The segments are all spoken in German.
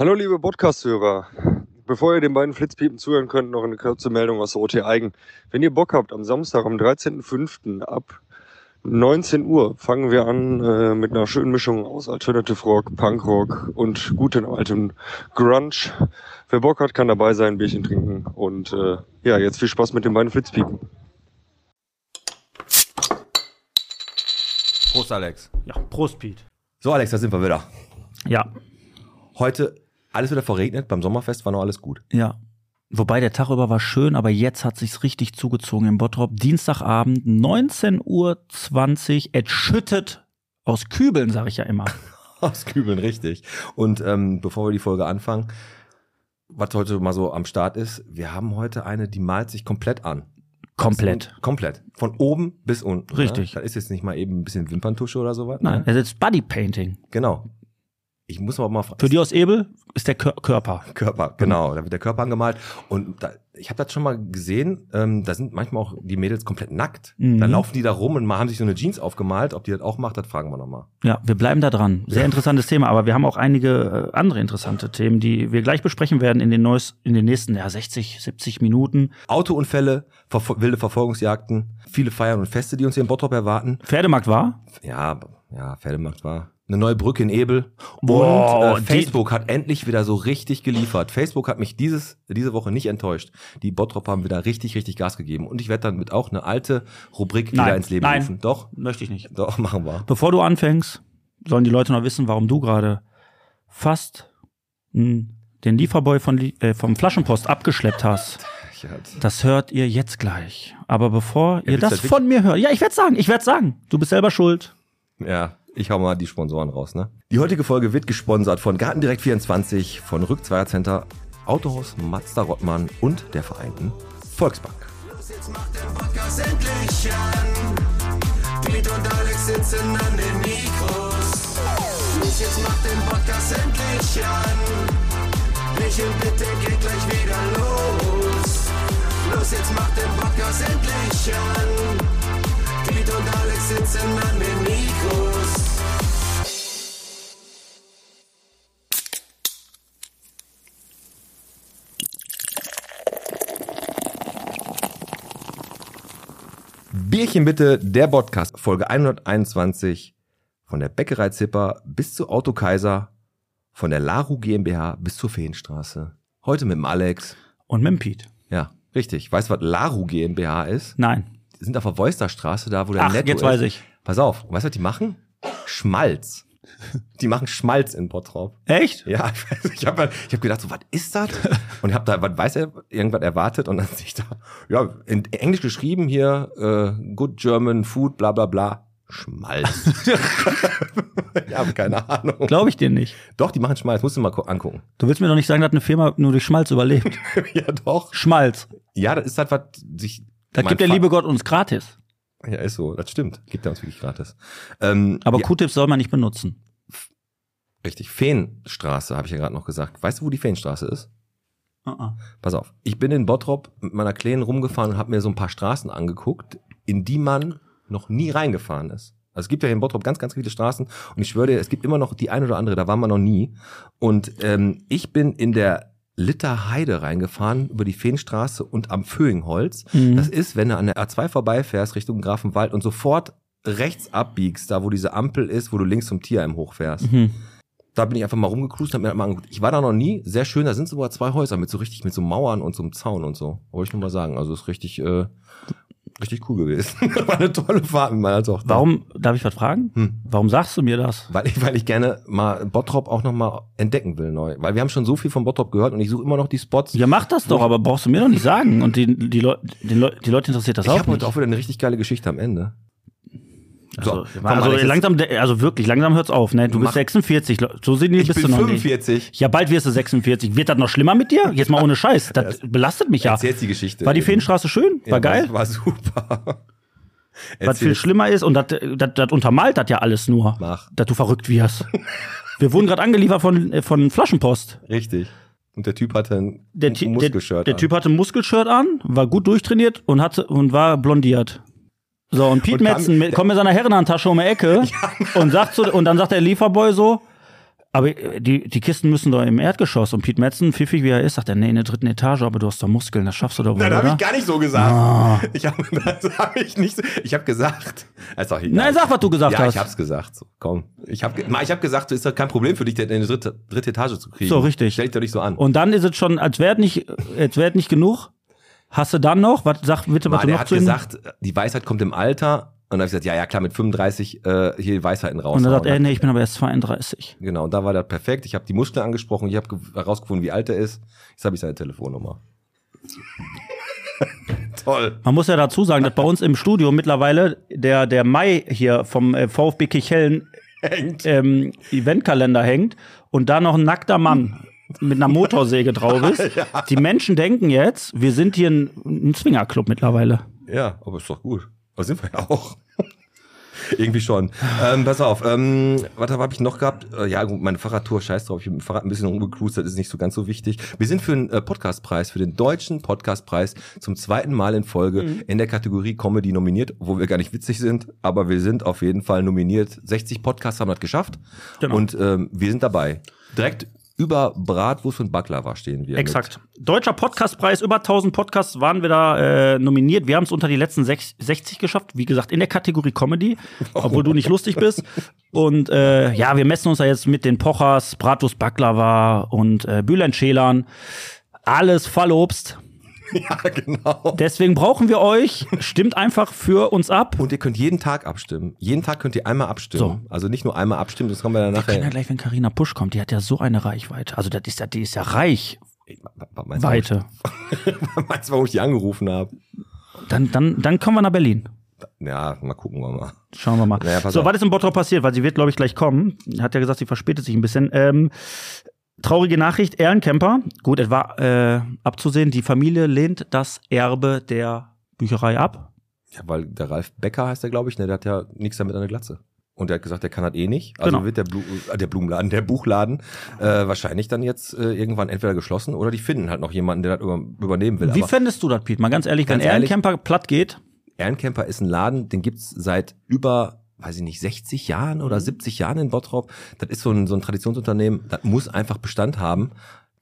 Hallo liebe Podcast-Hörer. Bevor ihr den beiden Flitzpiepen zuhören könnt, noch eine kurze Meldung aus der OT Eigen. Wenn ihr Bock habt, am Samstag, am 13.05. ab 19 Uhr fangen wir an äh, mit einer schönen Mischung aus Alternative Rock, Punk Rock und gutem altem Grunge. Wer Bock hat, kann dabei sein, ein Bierchen trinken. Und äh, ja, jetzt viel Spaß mit den beiden Flitzpiepen. Prost, Alex. Ja, Prost, Pete. So, Alex, da sind wir wieder. Ja, Heute alles wieder verregnet. Beim Sommerfest war noch alles gut. ja. Wobei der Tag über war schön, aber jetzt hat sich's richtig zugezogen im Bottrop. Dienstagabend, 19.20 Uhr, es schüttet aus Kübeln, sag ich ja immer. Aus Kübeln, richtig. Und ähm, bevor wir die Folge anfangen, was heute mal so am Start ist, wir haben heute eine, die malt sich komplett an. Komplett. Komplett. Von oben bis unten. Richtig. Ne? Da ist jetzt nicht mal eben ein bisschen Wimperntusche oder sowas. Nein, Ne? es ist Bodypainting. Genau. Ich muss aber mal fragen. Für die aus Ebel ist der Kör Körper. Körper, genau. Da wird der Körper angemalt. Und da, ich habe das schon mal gesehen, ähm, da sind manchmal auch die Mädels komplett nackt. Mhm. Dann laufen die da rum und mal haben sich so eine Jeans aufgemalt. Ob die das auch macht, das fragen wir nochmal. Ja, wir bleiben da dran. Sehr interessantes Thema, aber wir haben auch einige äh, andere interessante Themen, die wir gleich besprechen werden in den, neues, in den nächsten ja, 60, 70 Minuten. Autounfälle, verfol wilde Verfolgungsjagden, viele Feiern und Feste, die uns hier in Bottrop erwarten. Pferdemarkt war? Ja, ja, Pferdemarkt war. Eine neue Brücke in Ebel. Wow, und äh, Facebook hat endlich wieder so richtig geliefert. Facebook hat mich dieses, diese Woche nicht enttäuscht. Die Bottrop haben wieder richtig, richtig Gas gegeben. Und ich werde dann mit auch eine alte Rubrik wieder Nein, ins Leben nein. rufen. Doch, Möchte ich nicht. doch, machen wir. Bevor du anfängst, sollen die Leute noch wissen, warum du gerade fast den Lieferboy von, äh, vom Flaschenpost abgeschleppt hast. Das hört ihr jetzt gleich. Aber bevor ihr willst du das das von mir hört, ja, ich werde sagen, ich werde sagen, du bist selber schuld. Ja, ich hau mal die Sponsoren raus, ne? Die heutige Folge wird gesponsert von Gartendirekt24, von Rückzweiercenter, Autohaus Mazda Rottmann und der Vereinten Volksbank. Jetzt macht der Podcast endlich an. Piet und Alex sitzen an den Mikros. Los, jetzt macht den Podcast endlich an. Michel, bitte geht gleich wieder los. Los, jetzt macht den Podcast endlich an. Piet und Alex sitzen an den Mikros. Bierchen bitte, der Podcast, Folge 121, von der Bäckerei Zipper bis zu Auto Kaiser, von der Laru GmbH bis zur Feenstraße. Heute mit dem Alex. Und mit dem Piet. Ja, richtig. Weißt du, was Laru GmbH ist? Nein. Die sind auf der Voisterstraße, da wo der Ach, Netto jetzt ist. weiß ich. Pass auf, weißt du, was die machen? Schmalz. Die machen Schmalz in Bottrop. Echt? Ja, ich, weiß, ich habe ich hab gedacht, so, was ist das? Und habe da, was weiß er, irgendwas erwartet und dann sehe ich da, ja, in Englisch geschrieben hier, äh, Good German Food, bla bla bla, Schmalz. ich habe keine Ahnung. Glaube ich dir nicht. Doch, die machen Schmalz, musst du mal gu- angucken. Du willst mir doch nicht sagen, dass eine Firma nur durch Schmalz überlebt. ja, doch. Schmalz. Ja, das ist halt, was sich... Das mein gibt der liebe Gott uns gratis. Ja, ist so, das stimmt. Gibt er uns wirklich gratis. Ähm, Aber ja, Q-Tips soll man nicht benutzen. Richtig, Feenstraße, habe ich ja gerade noch gesagt. Weißt du, wo die Feenstraße ist? Uh-uh. Pass auf, ich bin in Bottrop mit meiner Kleinen rumgefahren und habe mir so ein paar Straßen angeguckt, in die man noch nie reingefahren ist. Also es gibt ja hier in Bottrop ganz, ganz viele Straßen und ich schwöre dir, es gibt immer noch die ein oder andere, da war man noch nie. Und ähm, ich bin in der Litterheide reingefahren über die Feenstraße und am Föhingholz. Mhm. Das ist, wenn du an der A2 vorbeifährst Richtung Grafenwald und sofort rechts abbiegst, da wo diese Ampel ist, wo du links zum Tierheim hochfährst Mhm. da bin ich einfach mal rumgecruised und hab mir mal angeguckt. Ich war da noch nie, sehr schön, da sind sogar zwei Häuser mit so richtig, mit so Mauern und so einem Zaun und so. Wollte ich nur mal sagen. Also ist richtig, äh, richtig cool gewesen. war eine tolle Fahrt mit meiner Tochter. Warum, darf ich was fragen? Hm. Warum sagst du mir das? Weil ich, weil ich gerne mal Bottrop auch noch mal entdecken will neu. Weil wir haben schon so viel von Bottrop gehört und ich suche immer noch die Spots. Ja, mach das doch, aber brauchst du mir doch nicht sagen. Und die, die, Leu die, Leu die Leute interessiert das ich auch habe nicht. heute auch wieder eine richtig geile Geschichte am Ende. Also, komm, also Alex, jetzt- langsam, also wirklich, langsam hört's auf, ne? Du Mach- bist 46, so sind die Ich bist bin du noch nicht. 45. Ja, bald wirst du 46. Wird das noch schlimmer mit dir? Jetzt mal ohne Scheiß. Das belastet mich ja. Erzählst die Geschichte. War die Feenstraße schön? War Ja, geil? War, war super. Was Erzähl viel es. schlimmer ist, und das, das, das untermalt das ja alles nur, Mach. dass du verrückt wirst. Wir wurden gerade angeliefert von, äh, von Flaschenpost. Richtig. Und der Typ hatte ein Der, Ty- der, Muskelshirt der an. Typ hatte ein Muskelshirt an, war gut durchtrainiert und hatte und war blondiert. So, und Pete Und Metzen mit- kommt mit seiner Herrenhandtasche um die Ecke und sagt so, und dann sagt der Lieferboy so, Aber äh, die, die Kisten müssen doch im Erdgeschoss. Und Pete Metzen, pfiffig wie er ist, sagt er, nee, in der dritten Etage, aber du hast doch Muskeln, das schaffst du doch wohl, Nein, das habe ich gar nicht so gesagt. Ah. Ich habe hab ich nicht so, ich habe gesagt, egal. Nein, sag, was du gesagt ja, hast. ich hab's gesagt. So, komm. Ich habe ich hab gesagt, es ist doch kein Problem für dich, in die dritte, dritte Etage zu kriegen. So, richtig. Stell dich doch nicht so an. Und dann ist es schon, als wäre nicht, als wäre nicht genug. Hast du dann noch? Was, sag bitte, was Mann, du er noch hat zu gesagt, die Weisheit kommt im Alter. Und dann habe ich gesagt, ja, ja, klar, mit 35 äh, hier die Weisheiten raus. Und dann sagt er, nee, ich bin aber erst 32. Genau, und da war das perfekt. Ich habe die Muskeln angesprochen, ich habe herausgefunden, wie alt er ist. Jetzt habe ich seine Telefonnummer. Toll. Man muss ja dazu sagen, dass bei uns im Studio mittlerweile der, der Mai hier vom äh, VfB Kichellen Hängt. ähm, Eventkalender hängt und da noch ein nackter Mann mit einer Motorsäge drauf ist. Die Menschen denken jetzt, wir sind hier ein, ein Swingerclub mittlerweile. Ja, aber ist doch gut. Aber sind wir ja auch. Irgendwie schon. Ähm, pass auf, ähm, was habe ich noch gehabt? Äh, ja, gut, meine Fahrradtour, scheiß drauf, ich bin mit dem Fahrrad ein bisschen rumgecruised, das ist nicht so ganz so wichtig. Wir sind für den äh, Podcastpreis, für den deutschen Podcastpreis zum zweiten Mal in Folge in der Kategorie Comedy nominiert, wo wir gar nicht witzig sind, aber wir sind auf jeden Fall nominiert. 60 Podcasts haben das geschafft Genau. und ähm, wir sind dabei. Direkt über Bratwurst und Baklava stehen wir. Exakt. Deutscher Podcastpreis, über 1000 Podcasts waren wir da äh, nominiert. Wir haben es unter die letzten sech- 60 geschafft. Wie gesagt, in der Kategorie Comedy, obwohl du nicht lustig bist. Und äh, ja, wir messen uns da jetzt mit den Pochers, Bratwurst Baklava und äh, Bülent Schälern. Alles Fallobst. Ja, genau. Deswegen brauchen wir euch. Stimmt einfach für uns ab. Und ihr könnt jeden Tag abstimmen. Jeden Tag könnt ihr einmal abstimmen. So. Also nicht nur einmal abstimmen, das kommen wir dann Wir können ja nachher. gleich, wenn Carina Pusch kommt, die hat ja so eine Reichweite. Also das ist ja, die ist ja reich. Meinst Weite. warum- Meinst du, warum ich die angerufen habe? Dann, dann, dann kommen wir nach Berlin. Ja, mal gucken wir mal. Schauen wir mal. Naja, so, auf. was ist in Bottrop passiert? Weil sie wird, glaube ich, gleich kommen. Hat ja gesagt, sie verspätet sich ein bisschen. Ähm, traurige Nachricht, Ehrencamper. Gut, es war äh, abzusehen, die Familie lehnt das Erbe der Bücherei ab. Ja, weil der Ralf Becker heißt der, glaube ich, ne, der hat ja nichts damit an der Glatze. Und der hat gesagt, der kann das eh nicht. Also Genau. wird der, Blu äh, der Blumenladen, der Buchladen äh, wahrscheinlich dann jetzt äh, irgendwann entweder geschlossen oder die finden halt noch jemanden, der das über, übernehmen will. Wie Aber fändest du das, Piet? Mal ganz ehrlich, Ganz wenn ehrlich? Ehrencamper platt geht, Ehrencamper ist ein Laden, den gibt's seit über, weiß ich nicht, 60 Jahren Mhm. oder 70 Jahren in Bottrop. Das ist so ein, so ein Traditionsunternehmen, das muss einfach Bestand haben.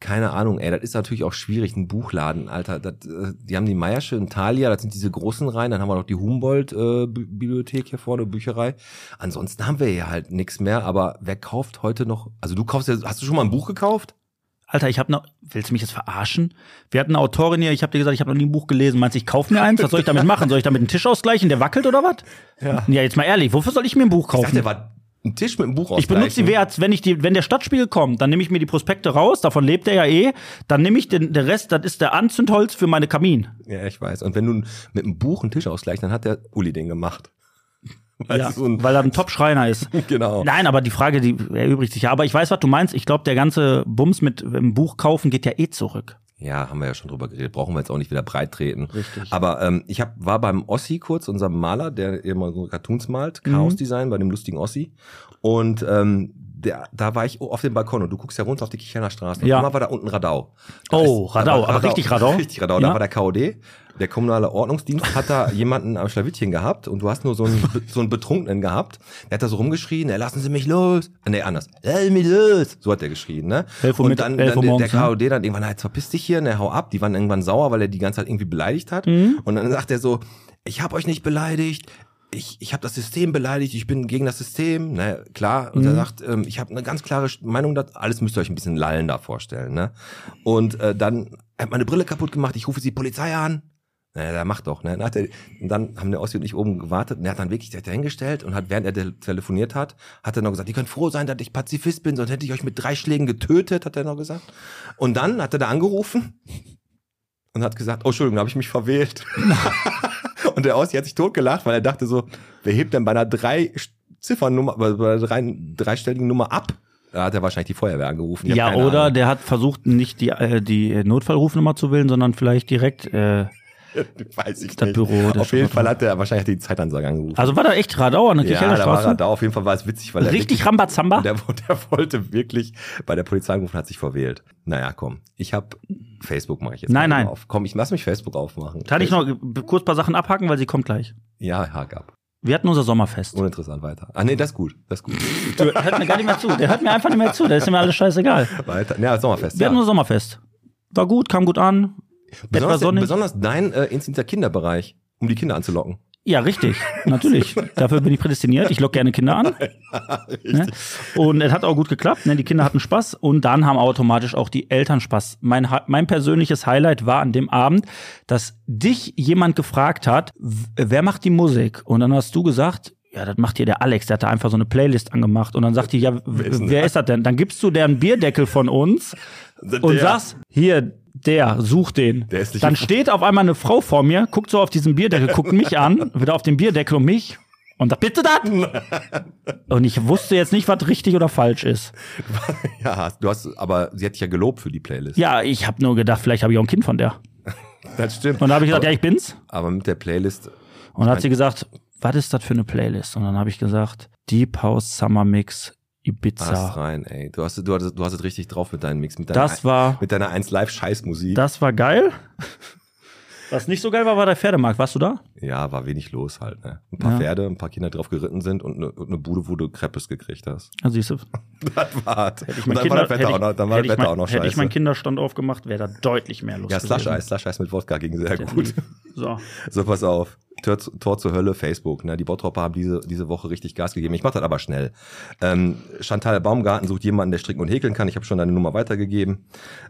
Keine Ahnung, ey, das ist natürlich auch schwierig, ein Buchladen, Alter. Das, äh, die haben die Meiersche und Thalia, das sind diese großen Reihen, dann haben wir noch die Humboldt-Bibliothek hier vorne, Bücherei. Ansonsten haben wir hier halt nichts mehr, aber wer kauft heute noch, also du kaufst ja, hast du schon mal ein Buch gekauft? Alter, ich habe noch, willst du mich jetzt verarschen? Wir hatten eine Autorin hier, ich habe dir gesagt, ich habe noch nie ein Buch gelesen. Meinst du, ich kauf mir eins? Was soll ich damit machen? Soll ich damit einen Tisch ausgleichen, der wackelt oder was? Ja. Ja, jetzt mal ehrlich, wofür soll ich mir ein Buch Ich dachte, kaufen? war ein Tisch mit einem Buch Ich benutze die ausgleichen. Wert, wenn ich die, wenn der Stadtspiegel kommt, dann nehme ich mir die Prospekte raus, davon lebt er ja eh. Dann nehme ich den, der Rest, das ist der Anzündholz für meine Kamin. Ja, ich weiß. Und wenn du mit einem Buch einen Tisch ausgleichst, dann hat der Uli den gemacht. Weil Ja, so ein, weil er ein Top-Schreiner ist. genau. Nein, aber die Frage, die erübrigt sich ja. Aber ich weiß, was du meinst. Ich glaube, der ganze Bums mit einem Buch kaufen geht ja eh zurück. Ja, haben wir ja schon drüber geredet. Brauchen wir jetzt auch nicht wieder breit treten. Richtig. Aber ähm, ich hab, war beim Ossi kurz, unserem Maler, der immer so Cartoons malt, Mhm. Chaos Design, bei dem lustigen Ossi. Und ähm, der, da war ich auf dem Balkon und du guckst ja runter auf die Kicherner Straße. Ja. Und immer war da unten Radau. Da Oh, ist- Radau, da aber richtig Radau? Richtig Radau. Ja. Da war der KOD. Der kommunale Ordnungsdienst hat da jemanden am Schlawittchen gehabt und du hast nur so einen, so einen Betrunkenen gehabt. Der hat da so rumgeschrien, ey, lassen Sie mich los. Äh, Nee, anders. Lass mich los. So hat der geschrien, ne? 11 Uhr und mit- dann, 11 dann der, morgens, der ne? KOD dann irgendwann, na, jetzt verpiss dich hier, ne, hau ab. Die waren irgendwann sauer, weil er die ganze Zeit irgendwie beleidigt hat. Mhm. Und dann sagt er so, ich habe euch nicht beleidigt. Ich, ich habe das System beleidigt, ich bin gegen das System, ne, klar. Und er Mhm. sagt, ähm, ich habe eine ganz klare Meinung, das alles müsst ihr euch ein bisschen lallen da vorstellen, ne? Und äh, dann er hat meine Brille kaputt gemacht, ich rufe die Polizei an. Na, der macht doch, ne? Dann, hat er, und dann haben der Ossi und ich oben gewartet und er hat dann wirklich dahingestellt und hat, während er te- telefoniert hat, hat er noch gesagt, ihr könnt froh sein, dass ich Pazifist bin, sonst hätte ich euch mit drei Schlägen getötet, hat er noch gesagt. Und dann hat er da angerufen und hat gesagt, oh, Entschuldigung, da habe ich mich verwählt. und der Ossi hat sich totgelacht, weil er dachte so, wer hebt denn bei einer drei Ziffernummer, bei einer drei, dreistelligen Nummer ab? Da hat er wahrscheinlich die Feuerwehr angerufen. Ja, oder Ahnung. der hat versucht, nicht die, äh, die Notfallrufnummer zu wählen, sondern vielleicht direkt. Äh, Weiß ich Das nicht. Büro, Auf jeden. Fall hat er wahrscheinlich die Zeitansage angerufen. also war da echt Radau an der ja, da war da. Auf jeden Fall war es witzig, weil er Richtig Rambazamba? der, der wollte wirklich bei der Polizei angerufen, hat sich verwählt. Naja, komm. Ich habe Facebook mache ich jetzt Nein, nein. auf. Komm, ich lass mich Facebook aufmachen. Kann ich noch kurz ein paar Sachen abhaken, weil sie kommt gleich. Ja, hak ab. Wir hatten unser Sommerfest. Uninteressant weiter. Ah nee, das ist gut. Das ist gut. Der hört mir gar nicht mehr zu. Der hört mir einfach nicht mehr zu. Der ist mir alles scheißegal. weiter. Ja, Sommerfest. Wir Ja. hatten unser Sommerfest. War gut, kam gut an. Besonders, besonders dein äh, instinter Kinderbereich, um die Kinder anzulocken. Ja, richtig. Natürlich. Dafür bin ich prädestiniert. Ich lock gerne Kinder an. Ne? Und es hat auch gut geklappt. Ne? Die Kinder hatten Spaß und dann haben automatisch auch die Eltern Spaß. Mein, mein persönliches Highlight war an dem Abend, dass dich jemand gefragt hat, wer macht die Musik? Und dann hast du gesagt, ja, das macht hier der Alex, der hat da einfach so eine Playlist angemacht. Und dann sagt die, ja, wer ist das denn? Dann gibst du deren Bierdeckel von uns und sagst, hier, der, such den. Der ist nicht Dann steht auf einmal eine Frau vor mir, guckt so auf diesen Bierdeckel, guckt mich an, wieder auf den Bierdeckel und mich und sagt, bitte das? Und ich wusste jetzt nicht, was richtig oder falsch ist. Ja, du hast, aber sie hat dich ja gelobt für die Playlist. Ja, ich habe nur gedacht, vielleicht habe ich auch ein Kind von der. das stimmt. Und da habe ich gesagt, ja, ich bin's. Aber mit der Playlist, Und dann hat sie gesagt, was ist das für eine Playlist? Und dann habe ich gesagt, Deep House Summer Mix Ibiza. Ast rein, ey. Du hast, du, hast, du hast es richtig drauf mit deinem Mix, mit deiner, Das war, mit deiner 1 Live Scheißmusik. das war geil. Was nicht so geil war, war der Pferdemarkt. Warst du da? Ja, war wenig los halt, ne? Ein paar Ja. Pferde, ein paar Kinder drauf geritten sind und eine, und eine Bude, wo du Kreppes gekriegt hast. Ja, siehst du. Das war's. Hätte ich Und dann war das Kinder- Wetter auch noch, dann war hätte das ich Wetter mein- auch noch Hätte ich meinen scheiße. Kinderstand aufgemacht, wäre da deutlich mehr los Ja, gewesen. Slush Eis, Slush Eis mit Wodka ging sehr gut. So. So, pass auf. Tor, Tor zur Hölle, Facebook. Ne? Die Bottropper haben diese, diese Woche richtig Gas gegeben. Ich mach das aber schnell. Ähm, Chantal Baumgarten sucht jemanden, der stricken und häkeln kann. Ich habe schon deine Nummer weitergegeben.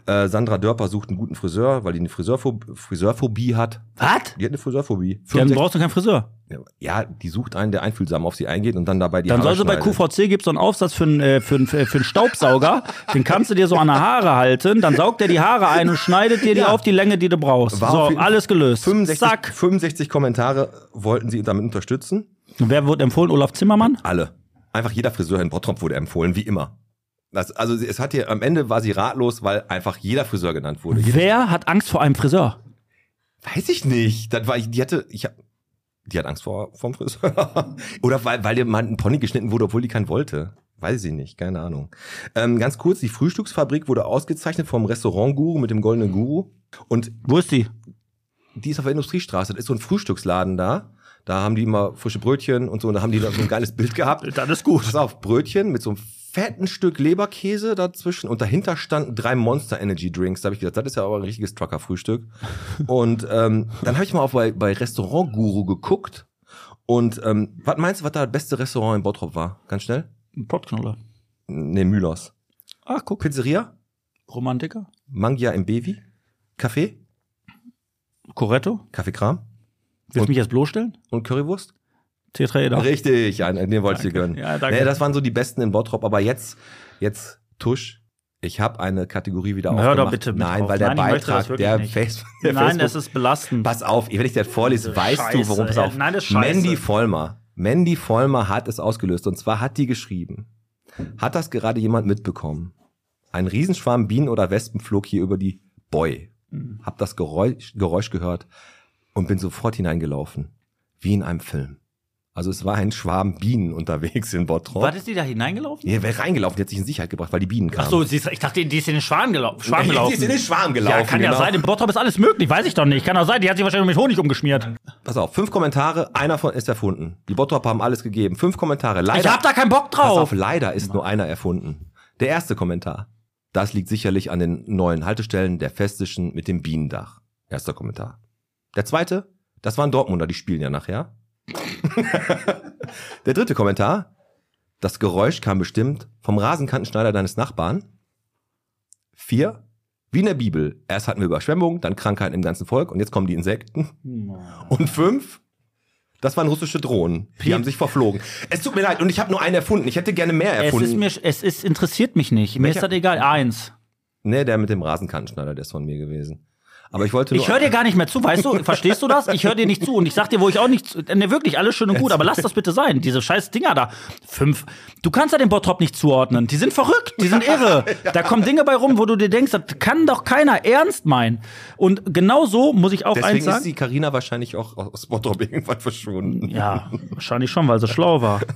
Äh, Sandra Dörper sucht einen guten Friseur, weil die eine Friseurphobie, Friseurphobie hat. Was? Die hat eine Friseurphobie. Dann 65 brauchst du keinen Friseur. Ja, die sucht einen, der einfühlsam auf sie eingeht und dann dabei die Dann Haare soll sie bei. QVC gibt's so einen Aufsatz für einen, äh, für einen, für einen Staubsauger. den kannst du dir so an der Haare halten. Dann saugt er die Haare ein und schneidet dir die Ja. auf die Länge, die du brauchst. War so, alles gelöst. 65, Zack. 65 Kommentare wollten sie damit unterstützen. Und wer wurde empfohlen? Olaf Zimmermann? Alle. Einfach jeder Friseur in Bottrop wurde empfohlen, wie immer. Das, also es hat hier, am Ende war sie ratlos, weil einfach jeder Friseur genannt wurde. Wer hat Angst vor einem Friseur? weiß ich nicht. Das war, die hatte, ich hab, die hat Angst vor vom Friseur. Oder weil, weil dir mal ein Pony geschnitten wurde, obwohl die keinen wollte. Weiß ich nicht, keine Ahnung. Ähm, ganz kurz, die Frühstücksfabrik wurde ausgezeichnet vom Restaurant Guru mit dem goldenen Guru. Und Wo ist die? die ist auf der Industriestraße. Das ist so ein Frühstücksladen da. Da haben die immer frische Brötchen und so. Und da haben die da so ein geiles Bild gehabt. Das ist gut. Pass auf, Brötchen mit so einem fetten Stück Leberkäse dazwischen und dahinter standen drei Monster Energy Drinks. Da habe ich gedacht, das ist ja aber ein richtiges Trucker-Frühstück. und ähm, dann habe ich mal auf bei, bei Restaurant Guru geguckt. Und ähm, was meinst du, was da das beste Restaurant in Bottrop war? Ganz schnell? Pottknoller. Ne, Mühlers. Ach, guck. Pizzeria? Romantiker? Mangia im Bevi? Café? Coretto? Kaffeekram? Willst du mich jetzt bloßstellen? Und Currywurst? Tetraeder. Richtig, ja, den wollte ich dir gönnen. Ja, danke. Nee, das waren so die besten in Bottrop, aber jetzt, jetzt Tusch. Ich habe eine Kategorie wieder Hör doch aufgemacht. bitte mit Nein, auf. weil der Nein, das Beitrag, der. Face, der Nein, Facebook, es ist belastend. pass auf, wenn ich dir das vorlese, weißt du, worum es Scheiße, auf. Nein, das ist scheiße. Mandy Vollmer. Mandy Vollmer hat es ausgelöst und zwar hat die geschrieben. Hat das gerade jemand mitbekommen? Ein Riesenschwarm Bienen oder Wespen flog hier über die Boy. Mhm. Hab das Geräusch, Geräusch gehört und bin sofort hineingelaufen. Wie in einem Film. Also es war ein Schwarm Bienen unterwegs in Bottrop. Was ist die da hineingelaufen? Ja, wer reingelaufen, die hat sich in Sicherheit gebracht, weil die Bienen kamen. Ach so, ist, ich dachte, die ist in den Schwan, gelau Schwan Die gelaufen. ist in den Schwarm gelaufen. Ja, kann ja genau. sein. Im Bottrop ist alles möglich. Weiß ich doch nicht. Kann auch sein. Die hat sich wahrscheinlich mit Honig umgeschmiert. Pass auf, fünf Kommentare, einer von ist erfunden. Die Bottrop haben alles gegeben. Fünf Kommentare. Leider, ich hab da keinen Bock pass auf, drauf. leider ist nur einer erfunden. Der erste Kommentar. Das liegt sicherlich an den neuen Haltestellen der Festischen mit dem Bienendach. Erster Kommentar. Der zweite, das waren Dortmunder, die spielen ja nachher. Der dritte Kommentar. Das Geräusch kam bestimmt vom Rasenkantenschneider deines Nachbarn. Vier. Wie in der Bibel. Erst hatten wir Überschwemmungen, dann Krankheiten im ganzen Volk und jetzt kommen die Insekten. Und fünf. Das waren russische Drohnen. Die haben sich verflogen. Es tut mir leid und ich habe nur einen erfunden. Ich hätte gerne mehr Es erfunden. ist mir, es ist, interessiert mich nicht. Mir Welcher? ist das egal. Eins. nee, der mit dem Rasenkantenschneider, der ist von mir gewesen. Aber ich wollte nur. Ich höre dir gar nicht mehr zu, weißt du? Verstehst du das? Ich höre dir nicht zu und ich sag dir, wo ich auch nicht zu. Ne, wirklich, alles schön und gut, aber lass das bitte sein. Diese scheiß Dinger da. Fünf. Du kannst ja den Bottrop nicht zuordnen. Die sind verrückt, die sind irre. Da kommen Dinge bei rum, wo du dir denkst, das kann doch keiner ernst meinen. Und genau so muss ich auch eins Deswegen ist sagen. die Karina wahrscheinlich auch aus Bottrop irgendwann verschwunden. Ja, wahrscheinlich schon, weil sie schlau war.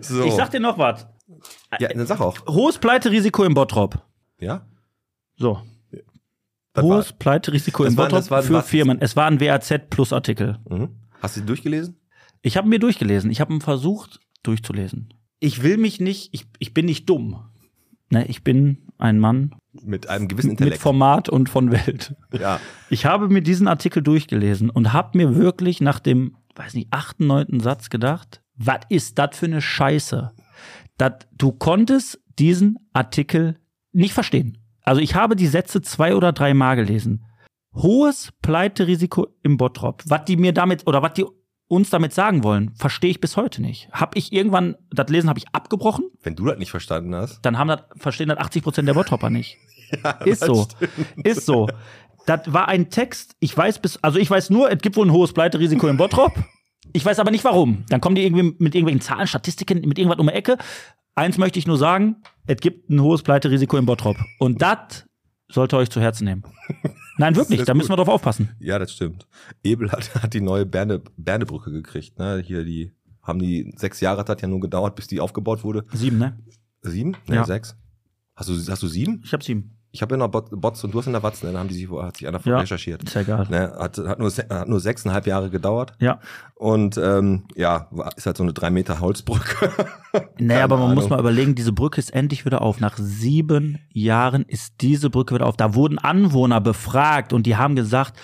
So. Ich sag dir noch was. ja, dann sag auch. Hohes Pleiterisiko im Bottrop. Ja? So. Das Hohes Pleiterisiko im Bottrop für was- Firmen. Es war ein WAZ Plus Artikel. mhm. Hast du die durchgelesen? Ich habe mir durchgelesen. Ich habe ihn versucht durchzulesen. Ich will mich nicht, ich, ich bin nicht dumm. Ne, ich bin ein Mann Mit einem gewissen mit Intellekt. Format und von Welt. ja. Ich habe mir diesen Artikel durchgelesen und habe mir wirklich nach dem, weiß nicht, achten, neunten Satz gedacht, was ist das für eine Scheiße? Dat, du konntest diesen Artikel nicht verstehen. Also ich habe die Sätze zwei oder drei Mal gelesen. Hohes Pleiterisiko im Bottrop. Was die mir damit oder was die uns damit sagen wollen, verstehe ich bis heute nicht. Hab ich irgendwann, das Lesen habe ich abgebrochen, Wenn du das nicht verstanden hast. dann haben das, verstehen das 80 Prozent der Bottropper nicht. ist so. Ist so. Das war ein Text, ich weiß bis, also ich weiß nur, es gibt wohl ein hohes Pleiterisiko im Bottrop. Ich weiß aber nicht warum. Dann kommen die irgendwie mit irgendwelchen Zahlen, Statistiken, mit irgendwas um die Ecke. Eins möchte ich nur sagen, es gibt ein hohes Pleiterisiko im Bottrop. Und das sollte euch zu Herzen nehmen. Nein, wirklich, da müssen wir drauf aufpassen. Ja, das stimmt. Ebel hat, hat die neue Berne, Bernebrücke gekriegt. Ne? Hier die haben die sechs Jahre, das hat ja nur gedauert, bis die aufgebaut wurde. Sieben, ne? Sieben? Nee, Ja. sechs. Hast du, hast du sieben? Ich hab sieben. Ich habe ja noch Bot- Bots und du hast in der Watz, ne? Da haben die sich, hat sich einer Ja. recherchiert. Ist ja egal. Ne? Hat, hat, nur, hat nur sechseinhalb Jahre gedauert. Ja. Und ähm, ja, ist halt so eine drei Meter Holzbrücke. Keine aber man muss Ahnung. mal überlegen, diese Brücke ist endlich wieder auf. Nach sieben Jahren ist diese Brücke wieder auf. Da wurden Anwohner befragt und die haben gesagt,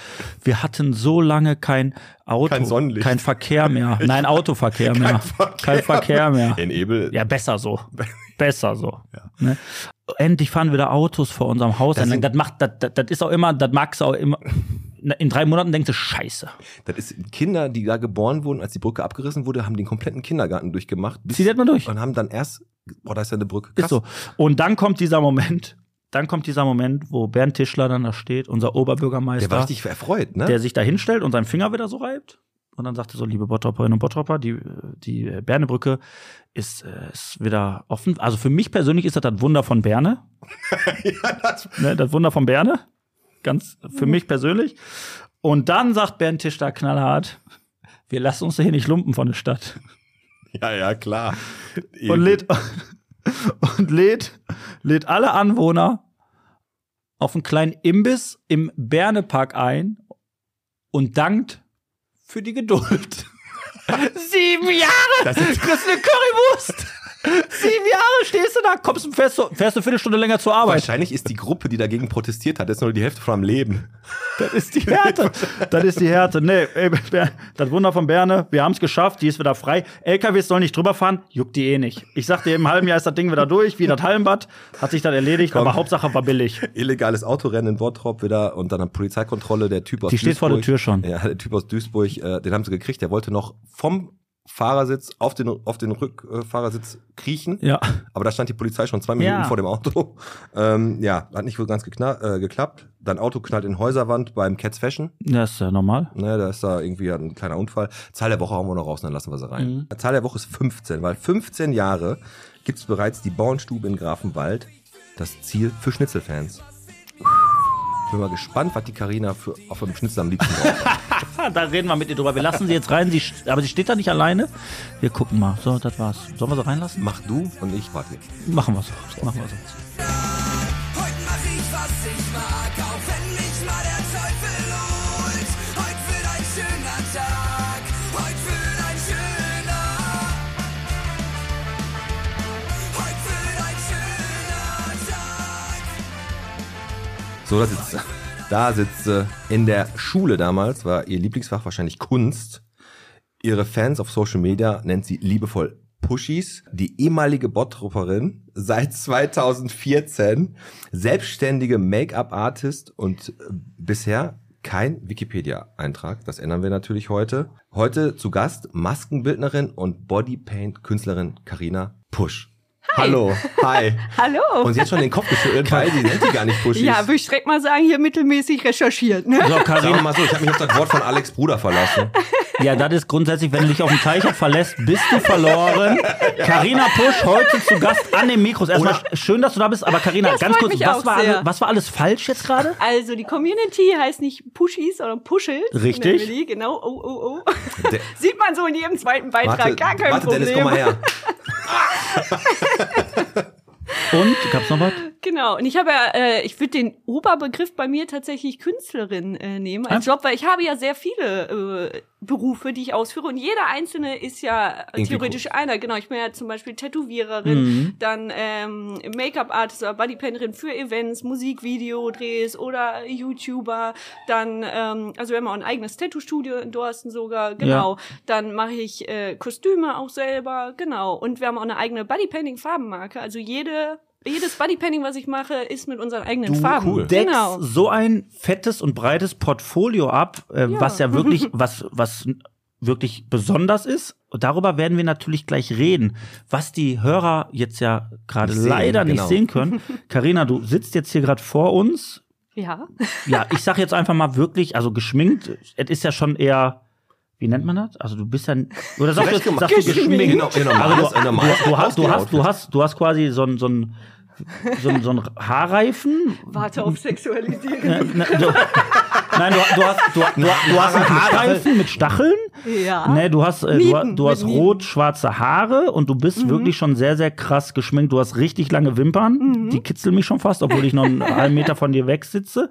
wir hatten so lange kein Auto, Kein Sonnenlicht. kein Verkehr mehr. Nein, Autoverkehr mehr. Kein Verkehr mehr. In Ebel. Ja, besser so. Besser so. Ne? Endlich fahren wieder Autos vor unserem Haus. Das sind- das macht, das, das, das ist auch immer, das magst du auch immer. In drei Monaten denkst du, Scheiße. Das ist Kinder, die da geboren wurden, als die Brücke abgerissen wurde, haben den kompletten Kindergarten durchgemacht. bis- Zieh das mal durch. Und haben dann erst, boah, da ist ja eine Brücke. Ist so. Und dann kommt dieser Moment, dann kommt dieser Moment, wo Bernd Tischler dann da steht, unser Oberbürgermeister, Der war richtig erfreut, ne? der sich da hinstellt und seinen Finger wieder so reibt. Und dann sagte so, liebe Bottropperinnen und Bottropper, die, die Bernebrücke ist, äh, ist wieder offen. Also für mich persönlich ist das das Wunder von Berne. ja, das, Ne, das Wunder von Berne. Ganz für mich persönlich. Und dann sagt Bernd Tischler knallhart, wir lassen uns hier nicht lumpen von der Stadt. ja, ja, klar. und lädt und lädt, lädt alle Anwohner auf einen kleinen Imbiss im Bernepark ein und dankt für die Geduld. Sieben Jahre! Das ist eine Currywurst! Sieben Jahre stehst du da, kommst und fährst, du- fährst eine Viertelstunde länger zur Arbeit. Wahrscheinlich ist die Gruppe, die dagegen protestiert hat, jetzt nur die Hälfte von am Leben. Das ist die Härte. Das ist die Härte. Nee, ey, das Wunder von Berne, wir haben es geschafft, die ist wieder frei. LKWs sollen nicht drüber fahren, juckt die eh nicht. Ich sagte, im halben Jahr ist das Ding wieder durch, wie das Hallenbad, hat sich dann erledigt, Komm. aber Hauptsache war billig. Illegales Autorennen in Bottrop wieder und dann eine Polizeikontrolle. Der Typ aus Die steht Duisburg. vor der Tür schon. Ja, der Typ aus Duisburg, äh, den haben sie gekriegt. Der wollte noch vom Fahrersitz auf den, auf den Rückfahrersitz kriechen. Ja. Aber da stand die Polizei schon zwei Minuten Ja. vor dem Auto. Ähm, ja, hat nicht wohl ganz äh, geklappt. Dann Auto knallt in Häuserwand beim Cats Fashion. Das ist ja normal. Ne, da ist da irgendwie ein kleiner Unfall. Zahl der Woche hauen wir noch raus, dann lassen wir sie rein. Mhm. Zahl der Woche ist 15, weil 15 Jahre gibt's bereits die Bauernstube in Grafenwald. Das Ziel für Schnitzelfans. Bin mal gespannt, was die Karina für auf dem Schnitzel am liebsten braucht. Da reden wir mit ihr drüber. Wir lassen sie jetzt rein, sie, aber sie steht da nicht alleine. Wir gucken mal. So, das war's. Sollen wir sie reinlassen? Mach du und ich warte. Machen wir so. Machen wir so. Heute mach ich, was ich So, da sitzt sie. Da sitzt sie. In der Schule damals war ihr Lieblingsfach wahrscheinlich Kunst. Ihre Fans auf Social Media nennt sie liebevoll Pushis. Die ehemalige Bottropperin, seit 2014 selbstständige Make-up-Artist und äh, bisher kein Wikipedia-Eintrag. Das ändern wir natürlich heute. Heute zu Gast Maskenbildnerin und Bodypaint-Künstlerin Karina Pusch. Hallo, hi. Hallo. Und sie hat schon den Kopf geschüttelt, weil sie nennt die gar nicht Pushis. ja, würde ich direkt mal sagen, hier mittelmäßig recherchiert. Ne? So, Sagen wir Karin, mal so, ich habe mich auf das Wort von Alex Bruder verlassen. ja, das ist grundsätzlich, wenn du dich auf den Teich verlässt, bist du verloren. Karina Pusch heute zu Gast an dem Mikros. Erstmal sch- schön, dass du da bist, aber Karina, ganz kurz, was war, alles, was war alles falsch jetzt gerade? Also die Community heißt nicht Pushis, sondern Puschels. Richtig. Die, genau. Oh, oh, oh. Der- Sieht man so in jedem zweiten Beitrag. Gar kein warte Problem. Dennis, komm mal her. Und, gab's noch was? Genau. Und ich habe ja, äh, ich würde den Oberbegriff bei mir tatsächlich Künstlerin äh, nehmen als Ah. Job, weil ich habe ja sehr viele äh, Berufe, die ich ausführe. Und jeder einzelne ist ja Irgendwie theoretisch einer. Genau, ich bin ja zum Beispiel Tätowiererin, Mhm. dann ähm, Make-up-Artist oder Bodypainterin für Events, Musikvideodrehs oder YouTuber. Dann, ähm, also wir haben auch ein eigenes Tattoo-Studio in Dorsten sogar, genau. Dann mache ich äh, Kostüme auch selber, genau. Und wir haben auch eine eigene Bodypainting-Farbenmarke. Also jede jedes Bodypainting, was ich mache, ist mit unseren eigenen Du Farben. cool. deckst Genau. so ein fettes und breites Portfolio ab, äh, was ja wirklich, was, was wirklich besonders ist. Und darüber werden wir natürlich gleich reden. Was die Hörer jetzt ja gerade Nicht leider nicht genau. sehen können. Karina, du sitzt jetzt hier gerade vor uns. Ja. Ja, ich sag jetzt einfach mal wirklich, also geschminkt, es ist ja schon eher, wie nennt man das? Also du bist ja, oder sagst du, sagst du geschminkt? Genau, in normales- Also du, in normales du, du, hast, du, hast, du, hast, du hast quasi so ein, so ein, so ein, so ein Haarreifen, Warte auf Sexualisierung. Ne, ne, du, nein, du, du hast, du, du, du hast einen Haarreifen mit Stacheln. Ja. Ne, du hast, äh, du, Nieten, du hast rot-schwarze Haare und du bist wirklich schon sehr, sehr krass geschminkt. Du hast richtig lange Wimpern. Die kitzeln mich schon fast, obwohl ich noch einen halben Meter von dir weg sitze.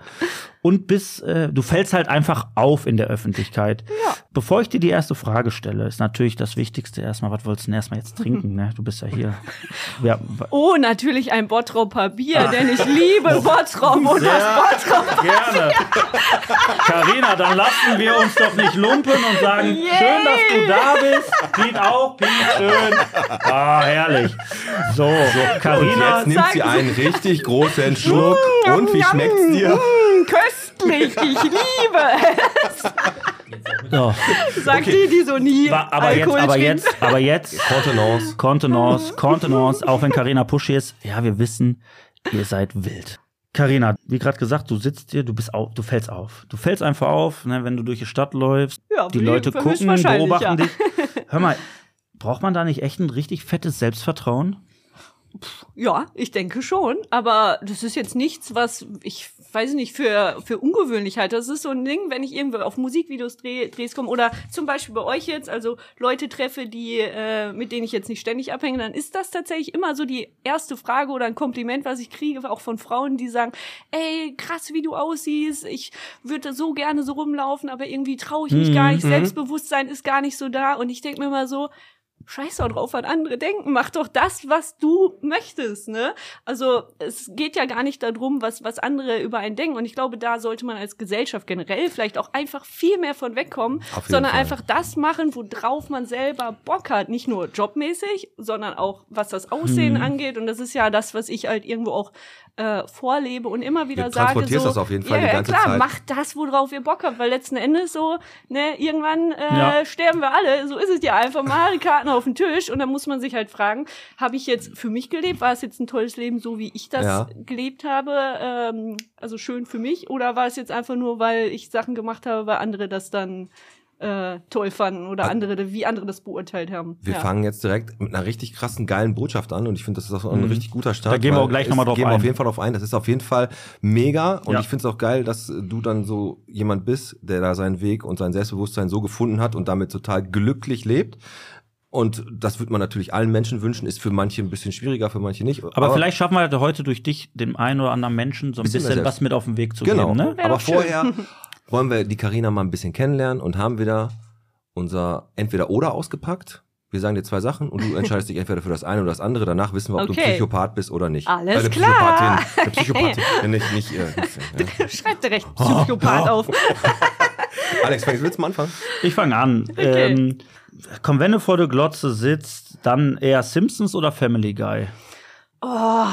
Und bis, äh, du fällst halt einfach auf in der Öffentlichkeit. Ja. Bevor ich dir die erste Frage stelle, ist natürlich das Wichtigste erstmal, was wolltest du denn erstmal jetzt trinken? Ne? Du bist ja hier. Ja, Oh, natürlich ein Bottroper Bier, denn ich liebe Bottrop und das Bottrop. Gerne. Carina, dann lassen wir uns doch nicht lumpen und sagen, Yay. schön, dass du da bist. Piet auch, Piet, schön. Ah, herrlich. So, Carina, Jetzt nimmt sie einen richtig großen Schluck. Und wie schmeckt's dir? Mm, köstlich, ich liebe es. so, Sagt die, die so nie aber jetzt, aber trinkt. jetzt, aber jetzt, Contenance. Kontenance, Kontenance, auch wenn Carina pushy ist. Ja, wir wissen, ihr seid wild. Carina, wie gerade gesagt, du sitzt hier, du bist auf, du fällst auf. Du fällst einfach auf, ne, wenn du durch die Stadt läufst. Ja, die Leute gucken, beobachten ja. dich. Hör mal, braucht man da nicht echt ein richtig fettes Selbstvertrauen? Ja, ich denke schon, aber das ist jetzt nichts, was ich weiß nicht für für ungewöhnlich halte. Das ist so ein Ding, wenn ich irgendwo auf Musikvideos dreh, Drehs komme oder zum Beispiel bei euch jetzt, also Leute treffe, die äh, mit denen ich jetzt nicht ständig abhänge, dann ist das tatsächlich immer so die erste Frage oder ein Kompliment, was ich kriege, auch von Frauen, die sagen, ey, krass, wie du aussiehst, ich würde so gerne so rumlaufen, aber irgendwie traue ich mich gar nicht, Selbstbewusstsein ist gar nicht so da und ich denke mir mal so, Scheiß doch drauf, was andere denken. Mach doch das, was du möchtest, ne? Also, es geht ja gar nicht darum, was, was andere über einen denken. Und ich glaube, da sollte man als Gesellschaft generell vielleicht auch einfach viel mehr von wegkommen, sondern Fall. einfach das machen, worauf man selber Bock hat. Nicht nur jobmäßig, sondern auch, was das Aussehen angeht. Und das ist ja das, was ich halt irgendwo auch äh, vorlebe und immer wieder Du sage. transportierst So, das auf jeden Fall ja, die ganze klar, Zeit. macht das, worauf ihr Bock habt, weil letzten Endes so, ne, irgendwann äh, Ja. sterben wir alle. So ist es ja einfach mal. Karten auf den Tisch und dann muss man sich halt fragen, habe ich jetzt für mich gelebt? War es jetzt ein tolles Leben, so wie ich das Ja. gelebt habe? Ähm, also schön für mich? Oder war es jetzt einfach nur, weil ich Sachen gemacht habe, weil andere das dann äh, toll fanden oder andere, wie andere das beurteilt haben? Wir ja. fangen jetzt direkt mit einer richtig krassen, geilen Botschaft an und ich finde, das ist auch ein richtig guter Start. Da gehen wir auch gleich es- noch mal drauf gehen wir ein. auf jeden Fall drauf ein. Das ist auf jeden Fall mega und Ja. ich finde es auch geil, dass du dann so jemand bist, der da seinen Weg und sein Selbstbewusstsein so gefunden hat und damit total glücklich lebt. Und das würde man natürlich allen Menschen wünschen, ist für manche ein bisschen schwieriger, für manche nicht. Aber, vielleicht schaffen wir heute durch dich dem einen oder anderen Menschen so ein Bisschen bisschen, was mit auf den Weg zu Genau. geben. Ne? Wär Aber vorher wollen wir die Karina mal ein bisschen kennenlernen und haben wieder unser Entweder-Oder ausgepackt. Wir sagen dir zwei Sachen und du entscheidest dich entweder für das eine oder das andere. Danach wissen wir, ob du Okay. Psychopath bist oder nicht. Alles eine klar. Psychopathin. Eine Psychopathin. Ja, nicht, nicht, äh, nicht, ja. Schreibt direkt Psychopath auf. Alex, fängst willst du mal anfangen? Ich fange an. Ähm, komm, wenn du vor der Glotze sitzt, dann eher Simpsons oder Family Guy? Oh,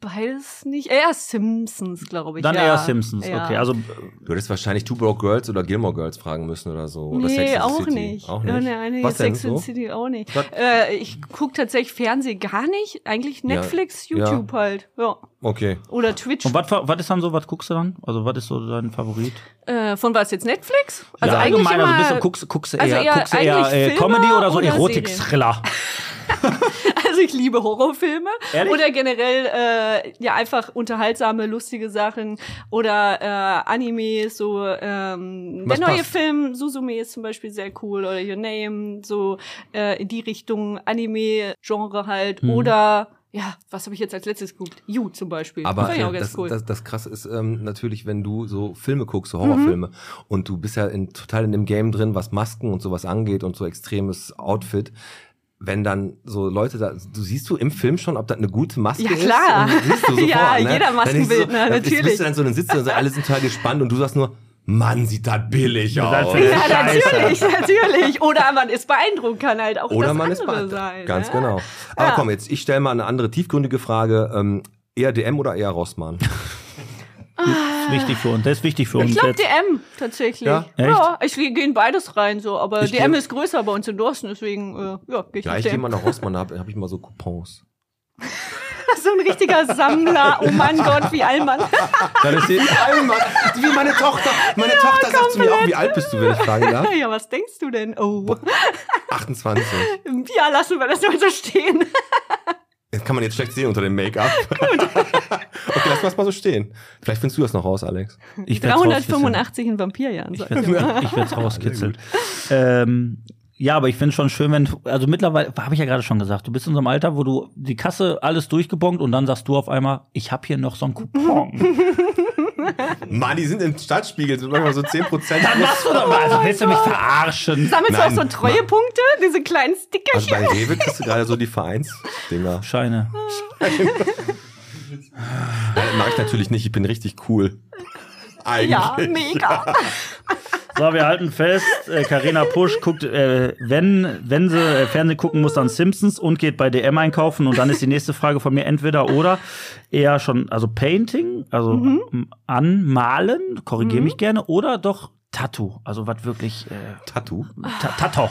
beides nicht. Eher Simpsons, glaube ich. Dann ja. eher Simpsons, Ja. okay. Also Du hättest wahrscheinlich Two Broke Girls oder Gilmore Girls fragen müssen oder so. Oder Sex Nee, and the auch City. nicht. Auch Ja, nicht. nee, nee, Was denn Sex and so? City auch nicht. Äh, ich gucke tatsächlich Fernsehen gar nicht. Eigentlich Netflix, ja. YouTube halt. Ja. Okay. Oder Twitch. und was was ist dann so, was guckst du dann? Also was ist so dein Favorit? Äh, von was jetzt Netflix? Also ja, eigentlich allgemein, immer, also bist du, guckst, guckst du also eher, eher guckst eher äh, Comedy oder so Erotik-Thriller? Also ich liebe Horrorfilme Ehrlich? oder generell äh, ja einfach unterhaltsame, lustige Sachen oder äh, Animes, so ähm, Was der neue passt? Film Suzume ist zum Beispiel sehr cool oder Your Name, so äh, in die Richtung Anime-Genre halt Mhm. oder ja, was habe ich jetzt als letztes geguckt? You zum Beispiel. Aber ganz das, cool. das, das krasse ist ähm, natürlich, wenn du so Filme guckst, so Horrorfilme, Mhm. und du bist ja in, total in dem Game drin, was Masken und sowas angeht und so extremes Outfit. Wenn dann so Leute da, du siehst du im Film schon, ob das eine gute Maske Ja, ist. klar. Und siehst du sofort, Ja, ne? jeder Maskenbildner, so, Jetzt bist natürlich. du dann so, dann sitzt du und so, alle sind total gespannt und du sagst nur, Mann, sieht das billig aus. Das ja, Scheiße. natürlich, natürlich. Oder man ist beeindruckt, kann halt auch Oder das man ist andere beeindruckt. sein. Ganz ja? genau. Aber Ja. komm, jetzt, ich stelle mal eine andere tiefgründige Frage. Ähm, eher DM oder eher Rossmann? Das ist wichtig für uns. Das ist wichtig für uns Ich glaube. DM tatsächlich. Ja? Ja, ich gehe in beides rein so, aber Ich DM ist größer bei uns in Dorsten, deswegen äh, ja, gehe ich Ja, ich gehe mal nach Rossmann, da habe hab ich mal so Coupons. so ein richtiger Sammler. Oh mein Gott, wie Allmann. Das ist die, wie meine Tochter. Meine Tochter sagt zu mir auch, wie alt bist du, wenn ich fragen darf? ja, was denkst du denn? Oh. 28. Ja, lassen wir das mal so stehen. Das kann man jetzt schlecht sehen unter dem Make-up. okay, lass mal so stehen. Vielleicht findest du das noch raus, Alex. Ich werd's rauskitzeln. 385 in Vampirjahren. Ich sag werde ich ich werd's rauskitzeln. Ähm, ja, aber ich finde schon schön, wenn, also mittlerweile, habe ich ja gerade schon gesagt, du bist in so einem Alter, wo du die Kasse alles durchgebongt und dann sagst du auf einmal, ich habe hier noch so einen Coupon. Mann, die sind im Stadtspiegel, sind manchmal so 10%. Dann machst du doch mal, also willst du mich verarschen? Sammelst du auch Nein, so Treuepunkte? Diese kleinen Also Stickerchen? bei Rewe kriegst du gerade so die Vereinsdinger. Scheine. Nein, mag ich natürlich nicht, ich bin richtig cool. Eigentlich. ja, mega. So, wir halten fest, äh, Carina Pusch guckt, äh, wenn, wenn sie äh, Fernsehen gucken muss, dann Simpsons und geht bei DM einkaufen. Und dann ist die nächste Frage von mir entweder oder eher schon, also Painting, also Mhm. anmalen, korrigiere mich gerne, oder doch Tattoo, also was wirklich äh, Tattoo. Ta Tattoo.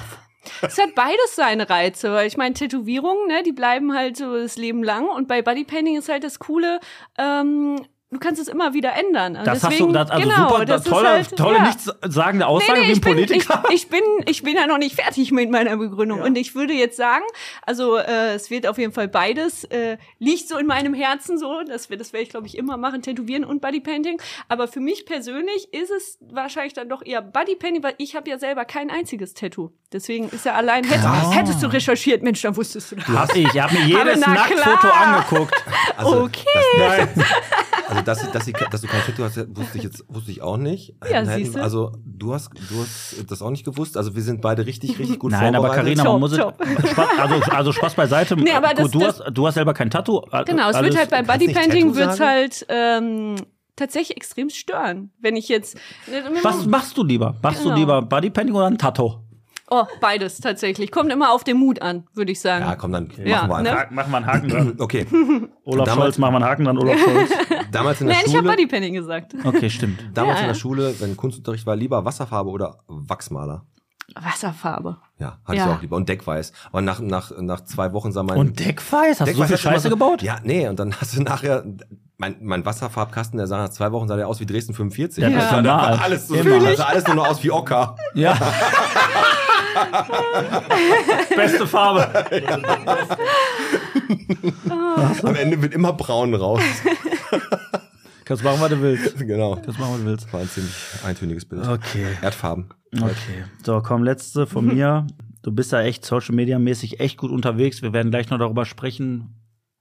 Es hat beides seine Reize, weil ich meine, Tätowierungen, ne, die bleiben halt so das Leben lang und bei Bodypainting ist halt das Coole, ähm, du kannst es immer wieder ändern. Und Das deswegen, hast du, das, also genau, super, das ist tolle, halt, tolle ja. nichtssagende Aussage Nee, nee, wie ein ich bin, ich, Politiker. ich bin, ich bin ja noch nicht fertig mit meiner Begründung. Und ich würde jetzt sagen, also äh, es wird auf jeden Fall beides, äh, liegt so in meinem Herzen so, das, das werde ich, glaube ich, immer machen, Tätowieren und Bodypainting. Aber für mich persönlich ist es wahrscheinlich dann doch eher Bodypainting, weil ich habe ja selber kein einziges Tattoo. Deswegen ist ja allein, hättest, hättest du recherchiert, Mensch, dann wusstest du das. Hab ich, ich habe mir jedes na Nacktfoto angeguckt. Also, Okay. Das, also, dass, dass, sie, dass du kein Tattoo hast, wusste ich jetzt wusste ich auch nicht. Ja, siehste. Also, du hast, du hast das auch nicht gewusst. Also, wir sind beide richtig, richtig gut Nein, aber vorbereitet. Carina, man muss es, Spaß, also, also Spaß beiseite. Nee, aber das- du, das- hast, du hast selber kein Tattoo. Genau, es Alles- wird halt beim Bodypainting wird's halt ähm, tatsächlich extrem stören. Wenn ich jetzt. Was machst du lieber? Machst Genau. du lieber Bodypainting oder ein Tattoo? Oh, beides tatsächlich. Kommt immer auf den Mut an, würde ich sagen. Ja, komm, dann Ja, machen wir ne? einfach. Machen wir einen Haken dran. Okay. Olaf Damals- Scholz, machen wir einen Haken dran, Olaf Scholz. Damals in der Nein, ich habe Schule, Bodypainting gesagt. Okay, stimmt. damals Ja, in der ja. Schule, wenn Kunstunterricht war, lieber Wasserfarbe oder Wachsmaler. Wasserfarbe. Ja, hatte Ja. ich auch lieber. Und Deckweiß. Aber nach, nach, nach zwei Wochen sah mein. Und Deckweiß? Hast du so Deckweiß viel Scheiße gebaut? Ja, nee, und dann hast du nachher. Mein, mein Wasserfarbkasten, der sah nach zwei Wochen sah der aus wie Dresden 45. Ja, das ist sah normal. einfach alles so, das sah alles nur noch aus wie Ocker. Ja. Beste Farbe. Am Ende wird immer braun raus. Kannst machen, was du willst. genau. Kannst machen, was du willst. War ein ziemlich eintöniges Bild. Okay. Erdfarben. Okay. So, komm, letzte von mir. Du bist ja echt Social Media mäßig echt gut unterwegs. Wir werden gleich noch darüber sprechen,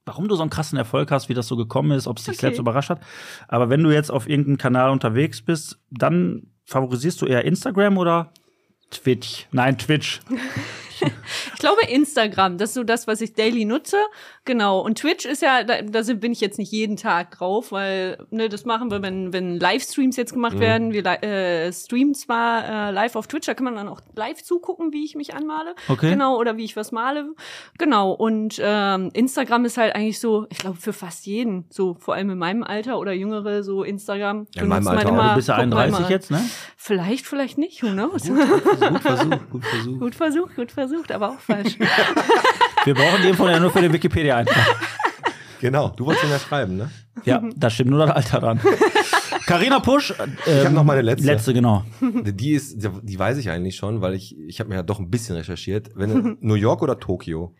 warum du so einen krassen Erfolg hast, wie das so gekommen ist, ob es dich Okay. selbst überrascht hat. Aber wenn du jetzt auf irgendeinem Kanal unterwegs bist, dann favorisierst du eher Instagram oder Twitch? Nein, Twitch. Ich glaube Instagram, das ist so das, was ich daily nutze. Genau. Und Twitch ist ja, da, da bin ich jetzt nicht jeden Tag drauf, weil ne, das machen wir, wenn, wenn Livestreams jetzt gemacht werden. Wir äh, streamen zwar äh, live auf Twitch, da kann man dann auch live zugucken, wie ich mich anmale. Okay. Genau, oder wie ich was male. Genau. Und ähm, Instagram ist halt eigentlich so, ich glaube, für fast jeden, so vor allem in meinem Alter oder Jüngere, so Instagram. Ja, in meinem man Alter immer, du bist ja guckt man 31 immer. jetzt, ne? Vielleicht, vielleicht nicht, who knows? Gut versucht, gut versucht. gut versucht, gut versucht, aber auch falsch. Wir brauchen die Info ja nur für den Wikipedia-Eintrag. Genau, du wolltest ihn ja schreiben, ne? Ja, da stimmt nur das Alter dran. Carina Pusch. Ähm, Ich hab noch meine letzte. Letzte, genau. Die ist, die weiß ich eigentlich schon, weil ich, ich habe mir ja doch ein bisschen recherchiert. Wenn New York oder Tokio?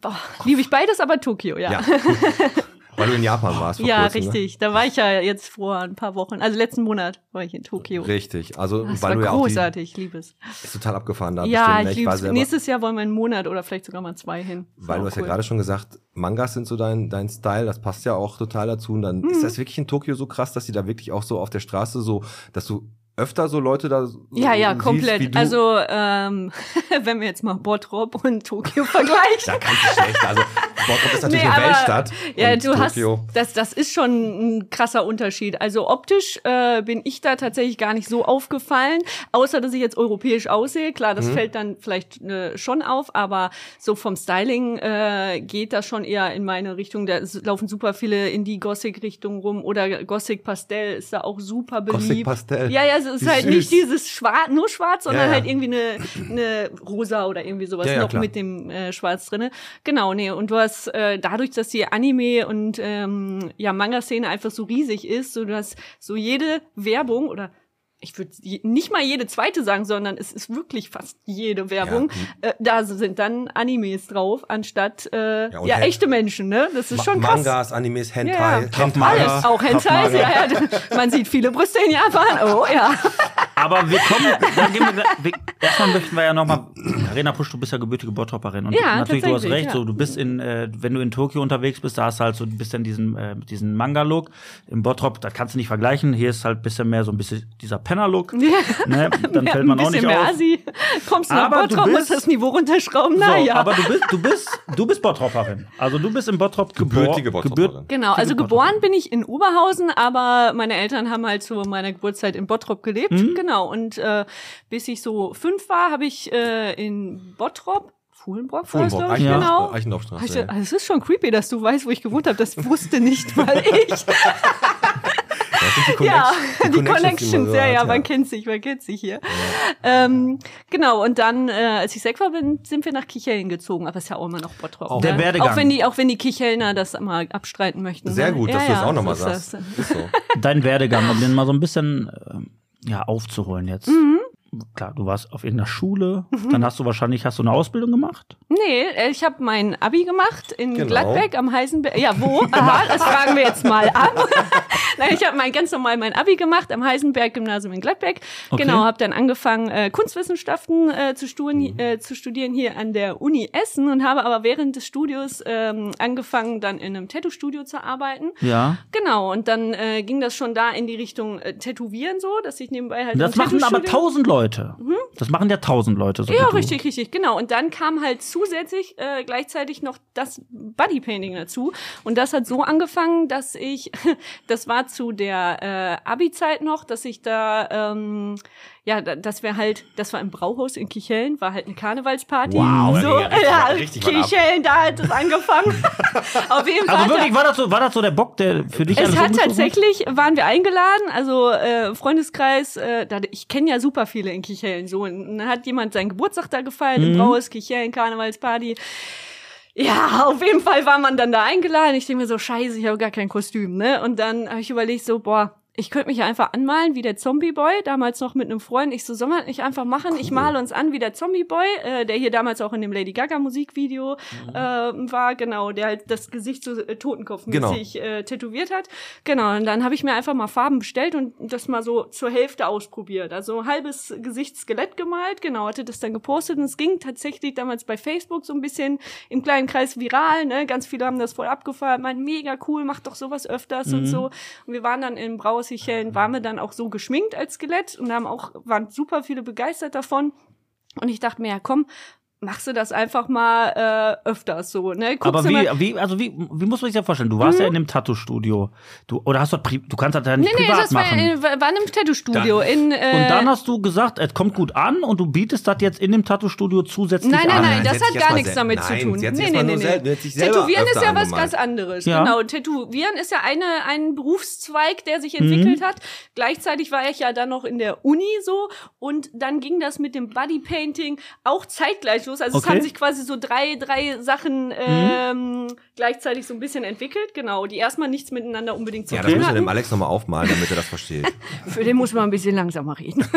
Boah, liebe ich beides, aber Tokio, ja. Ja. Weil du in Japan warst vor Ja, kurzem, ne? richtig. Da war ich ja jetzt vor ein paar Wochen, also letzten Monat war ich in Tokio. Richtig. Also, Das weil war du ja auch die, großartig, ich liebe es. ist total abgefahren da Ja, bestimmt, ne? ich liebe Nächstes Jahr wollen wir einen Monat oder vielleicht sogar mal zwei hin. Weil du hast ja cool. gerade schon gesagt, Mangas sind so dein, dein Style, das passt ja auch total dazu. Und dann Mhm. ist das wirklich in Tokio so krass, dass die da wirklich auch so auf der Straße so, dass du öfter so Leute da so Ja, ja, komplett. Also, ähm, wenn wir jetzt mal Bottrop und Tokio vergleichen. da kannst du schlecht. Also Bottrop ist natürlich Nee, eine aber- Weltstadt. Ja, und du hast, Tokio. das, das ist schon ein krasser Unterschied. Also optisch äh, bin ich da tatsächlich gar nicht so aufgefallen, außer dass ich jetzt europäisch aussehe. Klar, Mhm. das fällt dann vielleicht äh, schon auf, aber so vom Styling äh, geht das schon eher in meine Richtung. Da laufen super viele in die Gothic-Richtung rum oder Gothic-Pastell ist da auch super beliebt. Gothic Pastell. Ja, ja, es ist halt süß. nicht dieses schwarz, nur schwarz, sondern Ja, ja. halt irgendwie eine, eine rosa oder irgendwie sowas ja, noch klar. mit dem äh, Schwarz drinne. Genau, nee, und du hast äh, dadurch, dass die Anime und ähm, ja Manga-Szene einfach so riesig ist, so du hast so jede Werbung oder ich würde nicht mal jede zweite sagen, sondern es ist wirklich fast jede Werbung. Äh, da sind dann Animes drauf, anstatt äh, Ja, ja, echte Menschen, ne? Das ist schon krass. Mangas, Animes, Hentai, Ja, ja. Hentai. Alles, auch Hentai, ja, ja. Man sieht viele Brüste in Japan. Oh ja. Aber wir kommen, dann gehen wir, wir erstmal möchten wir ja nochmal, Arena Push, du bist ja gebürtige Bottropperin. Und Ja, natürlich, du hast recht, ja. so, du bist in, äh, wenn du in Tokio unterwegs bist, da hast du halt so ein bisschen diesen, äh, diesen Manga-Look. Im Bottrop, da kannst du nicht vergleichen. Hier ist halt ein bisschen mehr so ein bisschen dieser Penner-Look. Ne? Dann Ja, fällt man ein auch nicht bisschen mehr auf. Asi. Kommst du nach Aber du Bottrop, bist- musst das Niveau runterschrauben. So, Na ja. Aber du bist, du bist, du bist Bottropperin. Also du bist in Bottrop geboren. Gebürtige Bottroperin. Genau, also geboren bin ich in Oberhausen, aber meine Eltern haben halt zu meiner Geburtszeit in Bottrop gelebt. Mhm. Genau, und äh, bis ich so fünf war, habe ich äh, in Bottrop, Fuhlenbrock, Fuhlenbrock, Eichendorf- genau. Eichendorfstraße, Ich, ja. also es ist schon creepy, dass du weißt, wo ich gewohnt habe. Das wusste nicht mal ich. Die, ja, Connection- die, die Connections, so ja, hat, ja, man kennt sich, man kennt sich hier. Ähm, genau, und dann, äh, als ich sechs war, bin, sind wir nach Kichellen gezogen, aber ist ja auch immer noch Bottrop. Auch. ne? Der Werdegang. Auch wenn die, auch wenn die Kichelner das mal abstreiten möchten. Sehr ne? gut, ja, dass du das ja, auch nochmal so sagst. so. Dein Werdegang, um den mal so ein bisschen ähm, ja, aufzuholen jetzt. Mhm. Klar, du warst auf irgendeiner Schule, dann hast du wahrscheinlich hast du eine Ausbildung gemacht. Nee, ich habe mein Abi gemacht in Genau. Gladbeck am Heisenberg. Ja, wo? Aha, das fragen wir jetzt mal ab. Nein, ich habe mein ganz normal mein Abi gemacht am Heisenberg-Gymnasium in Gladbeck. Okay. Genau, habe dann angefangen äh, Kunstwissenschaften äh, zu, Mhm. studieren, äh, zu studieren hier an der Uni Essen und habe aber während des Studios ähm, angefangen, dann in einem Tattoo-Studio zu arbeiten. Ja. Genau, und dann äh, ging das schon da in die Richtung äh, Tätowieren so, dass ich nebenbei halt Das machen aber tausend Leute. Das machen ja tausend Leute so. Mhm. ja, richtig, richtig, genau. Und dann kam halt zusätzlich äh, gleichzeitig noch das Bodypainting dazu. Und das hat so angefangen, dass ich, das war zu der äh, Abi-Zeit noch, dass ich da, ähm, ja, da- dass wir halt, das war im Brauhaus in Kichellen, war halt eine Karnevalsparty. Wow, da so, ja richtig- ja, richtig ab. Kichellen, da hat es angefangen. Auf jeden Fall. Also wirklich, war das so, war das so der Bock, der für dich es hat umgezogen tatsächlich, waren wir eingeladen, also äh, Freundeskreis, äh, da, ich kenne ja super viele in Kichellen so. Und dann hat jemand seinen Geburtstag da gefeiert, Mhm. im Brauhaus, Kichellen, Karnevalsparty. Ja, auf jeden Fall war man dann da eingeladen. Ich denke mir so, scheiße, ich habe gar kein Kostüm, ne? Und dann habe ich überlegt so, boah, ich könnte mich einfach anmalen wie der Zombie-Boy, damals noch mit einem Freund. Ich so, soll man nicht einfach machen? Ich male uns an wie der Zombie-Boy, äh, der hier damals auch in dem Lady Gaga-Musikvideo Mhm. äh, war, genau, der halt das Gesicht so äh, totenkopfmäßig äh, tätowiert hat. Genau, und dann habe ich mir einfach mal Farben bestellt und das mal so zur Hälfte ausprobiert. Also ein halbes Gesicht Skelett gemalt, genau, hatte das dann gepostet und es ging tatsächlich damals bei Facebook so ein bisschen im kleinen Kreis viral, ne? Ganz viele haben das voll abgefeiert, meinten, mega cool, mach doch sowas öfters und so. Und wir waren dann Brauersichellen, waren wir dann auch so geschminkt als Skelett und haben auch, waren super viele begeistert davon. Und ich dachte mir, ja komm, machst du das einfach mal äh, öfters so, ne? Guckst Aber wie, mal, wie, also wie, wie muss man sich das vorstellen? Du warst ja in dem Tattoo-Studio. Du, oder hast du, du kannst das ja nicht Nee, nee, privat das war, machen. in- war in einem Tattoo-Studio. In, äh, und dann hast du gesagt, es kommt gut an und du bietest das jetzt in dem Tattoo-Studio zusätzlich Nein, nein, an. nein, Nein, das sie hat gar nichts damit sel- zu Nein, tun. sie hat Nee, nee, nee, nee. sie Tätowieren ist ja was angemalt. ganz anderes. Ja. Genau, Tätowieren ist ja eine, ein Berufszweig, der sich entwickelt Mhm. hat. Gleichzeitig war ich ja dann noch in der Uni so und dann ging das mit dem Bodypainting auch zeitgleich los. Also es Okay. haben sich quasi so drei, drei Sachen ähm, gleichzeitig so ein bisschen entwickelt. Genau, die erstmal nichts miteinander unbedingt zu Ja, das tun müssen wir dem Alex nochmal aufmalen, damit er das versteht. Für den muss man ein bisschen langsamer reden.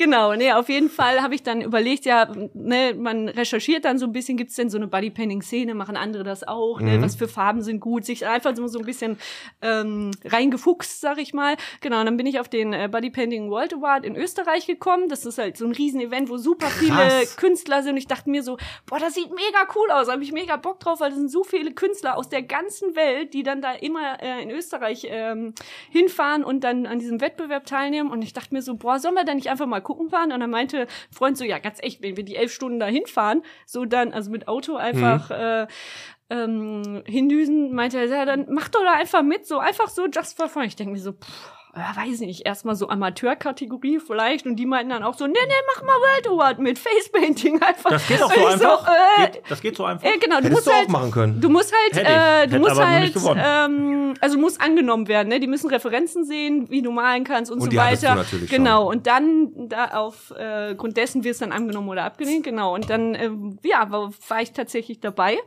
genau, nee, auf jeden Fall habe ich dann überlegt, ja, ne, man recherchiert dann so ein bisschen, gibt's denn so eine Bodypainting-Szene, machen andere das auch, ne, was für Farben sind gut, sich einfach so, so ein bisschen ähm, reingefuchst, sag ich mal. Genau, und dann bin ich auf den äh, Bodypainting World Award in Österreich gekommen. Das ist halt so ein Riesen-Event, wo super viele Krass. Künstler sind. Und ich dachte mir so, boah, das sieht mega cool aus, habe ich mega Bock drauf, weil es sind so viele Künstler aus der ganzen Welt, die dann da immer äh, in Österreich ähm, hinfahren und dann an diesem Wettbewerb teilnehmen. Und ich dachte mir so, boah, sollen wir da nicht einfach mal gucken fahren? Und dann meinte ein Freund so, ja, ganz echt, wenn wir die elf Stunden da hinfahren, so dann, also mit Auto einfach äh, ähm, hindüsen, meinte er, ja, dann mach doch da einfach mit, so einfach so just for fun. Ich denke mir so, pff, weiß nicht, erstmal so Amateurkategorie vielleicht und die meinten dann auch so, nee, nee, mach mal World Award mit Facepainting einfach. Das geht auch Und so einfach. äh, geht, das geht so einfach. äh, genau, du Hättest musst du auch halt, machen können. Du musst halt, äh, du Hätte musst halt, ähm, also musst angenommen werden, ne? Die müssen Referenzen sehen, wie du malen kannst und, Und so weiter. du natürlich genau. schon. Und dann da auf äh, dessen wird es dann angenommen oder abgelehnt. Genau. Und dann, äh, ja, war, war ich tatsächlich dabei.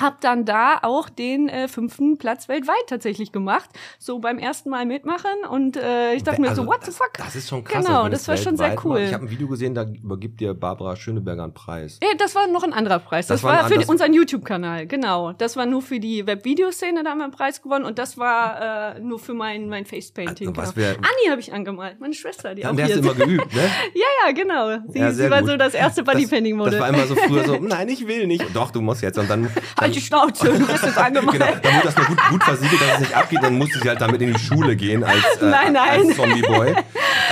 Hab dann da auch den äh, fünften Platz weltweit tatsächlich gemacht. So beim ersten Mal mitmachen und äh, ich dachte mir Also, so, what the das, fuck? Das ist schon krass. Genau, das war schon sehr cool. macht. Ich habe ein Video gesehen, da übergibt dir Barbara Schöneberger einen Preis. Ja, das war noch ein anderer Preis. Das, Das war war für unseren YouTube-Kanal, genau. Das war nur für die Webvideoszene, da haben wir einen Preis gewonnen und das war äh, nur für mein, mein Facepainting. Also, genau. wir- Anni habe ich angemalt, meine Schwester, die Ja, auch hier ist. immer geübt, ne? Ja, ja, genau. Sie, Ja, sie war gut. so das erste Das, Bodypainting-Model. das war immer so früher so, nein, ich will nicht. Doch, du musst jetzt. Und dann halt die Schnauze, du bist jetzt angemalt. Genau, wurde das nur gut, gut versiegelt, dass es nicht abgeht, dann musste sie halt damit in die Schule gehen als, äh, Nein, nein. als Zombie-Boy.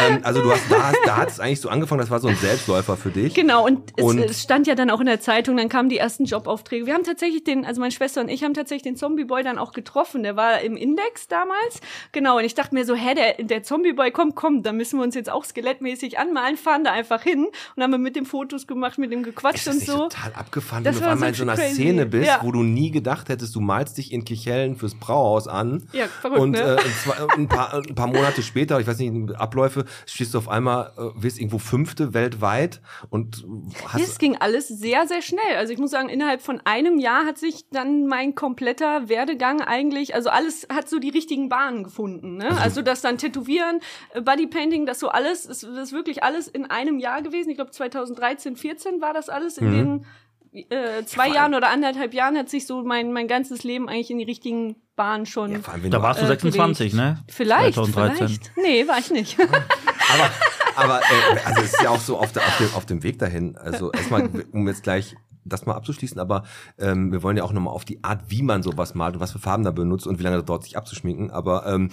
ähm, also du hast, da, da hat es eigentlich so angefangen, das war so ein Selbstläufer für dich. Genau, und, Und- es, es stand ja dann auch in der Zeitung, dann kamen die ersten Jobaufträge. Wir haben tatsächlich den, also meine Schwester und ich haben tatsächlich den Zombie-Boy dann auch getroffen. Der war im Index damals. Genau, und ich dachte mir so, hä, der, der Zombie-Boy, komm, komm, da müssen wir uns jetzt auch skelettmäßig anmalen, fahren da einfach hin. Und haben wir mit dem Fotos gemacht, mit dem gequatscht und so. total abgefahren, Das wenn du auf einmal in so so einer crazy. Szene bist, Ja. Wo du nie gedacht hättest, du malst dich in Kichellen fürs Brauhaus an. Ja, verrückt, Und ne? äh, zwei, ein, paar, ein paar Monate später, ich weiß nicht, Abläufe, stehst du auf einmal, äh, wirst irgendwo Fünfte weltweit und hast Es ging alles sehr, sehr schnell. Also ich muss sagen, innerhalb von einem Jahr hat sich dann mein kompletter Werdegang eigentlich, also alles hat so die richtigen Bahnen gefunden. Ne? Also das dann Tätowieren, äh, Bodypainting, das so alles, das ist wirklich alles in einem Jahr gewesen. Ich glaube 2013, 14 war das alles. In den äh, zwei allem- Jahren oder anderthalb Jahren hat sich so mein, mein ganzes Leben eigentlich in die richtigen Bahnen schon. ja, vor allem, wenn Da warst du Äh, 26, ne? Vielleicht, 2013. vielleicht. Nee, war ich nicht. Aber, aber äh, also es ist ja auch so auf, der, auf, dem, auf dem Weg dahin. Also erstmal, um jetzt gleich das mal abzuschließen, aber ähm, wir wollen ja auch nochmal auf die Art, wie man sowas malt und was für Farben da benutzt und wie lange das dauert, sich abzuschminken. Aber ähm,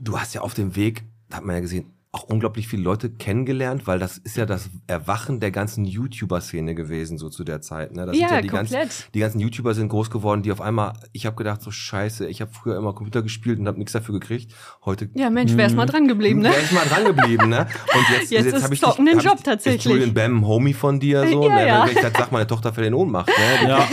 du hast ja auf dem Weg, da hat man ja gesehen, auch unglaublich viele Leute kennengelernt, weil das ist ja das Erwachen der ganzen YouTuber-Szene gewesen, so zu der Zeit. Ne? Das Ja, sind ja die komplett. ganzen, die ganzen YouTuber sind groß geworden, die auf einmal, ich habe gedacht, so scheiße, ich habe früher immer Computer gespielt und habe nichts dafür gekriegt. Heute Ja, Mensch, wär's mal dran geblieben, ne? Wäre ich mal dran geblieben, ne? Und jetzt, Jetzt ist hab ich Zocken dich- ein hab Job ich, tatsächlich. Ist Julian Bam ein Homie von dir so? Ja, ne? ja. Wenn ich dann sag, meine Tochter fällt in Ohnmacht, ne? Ja.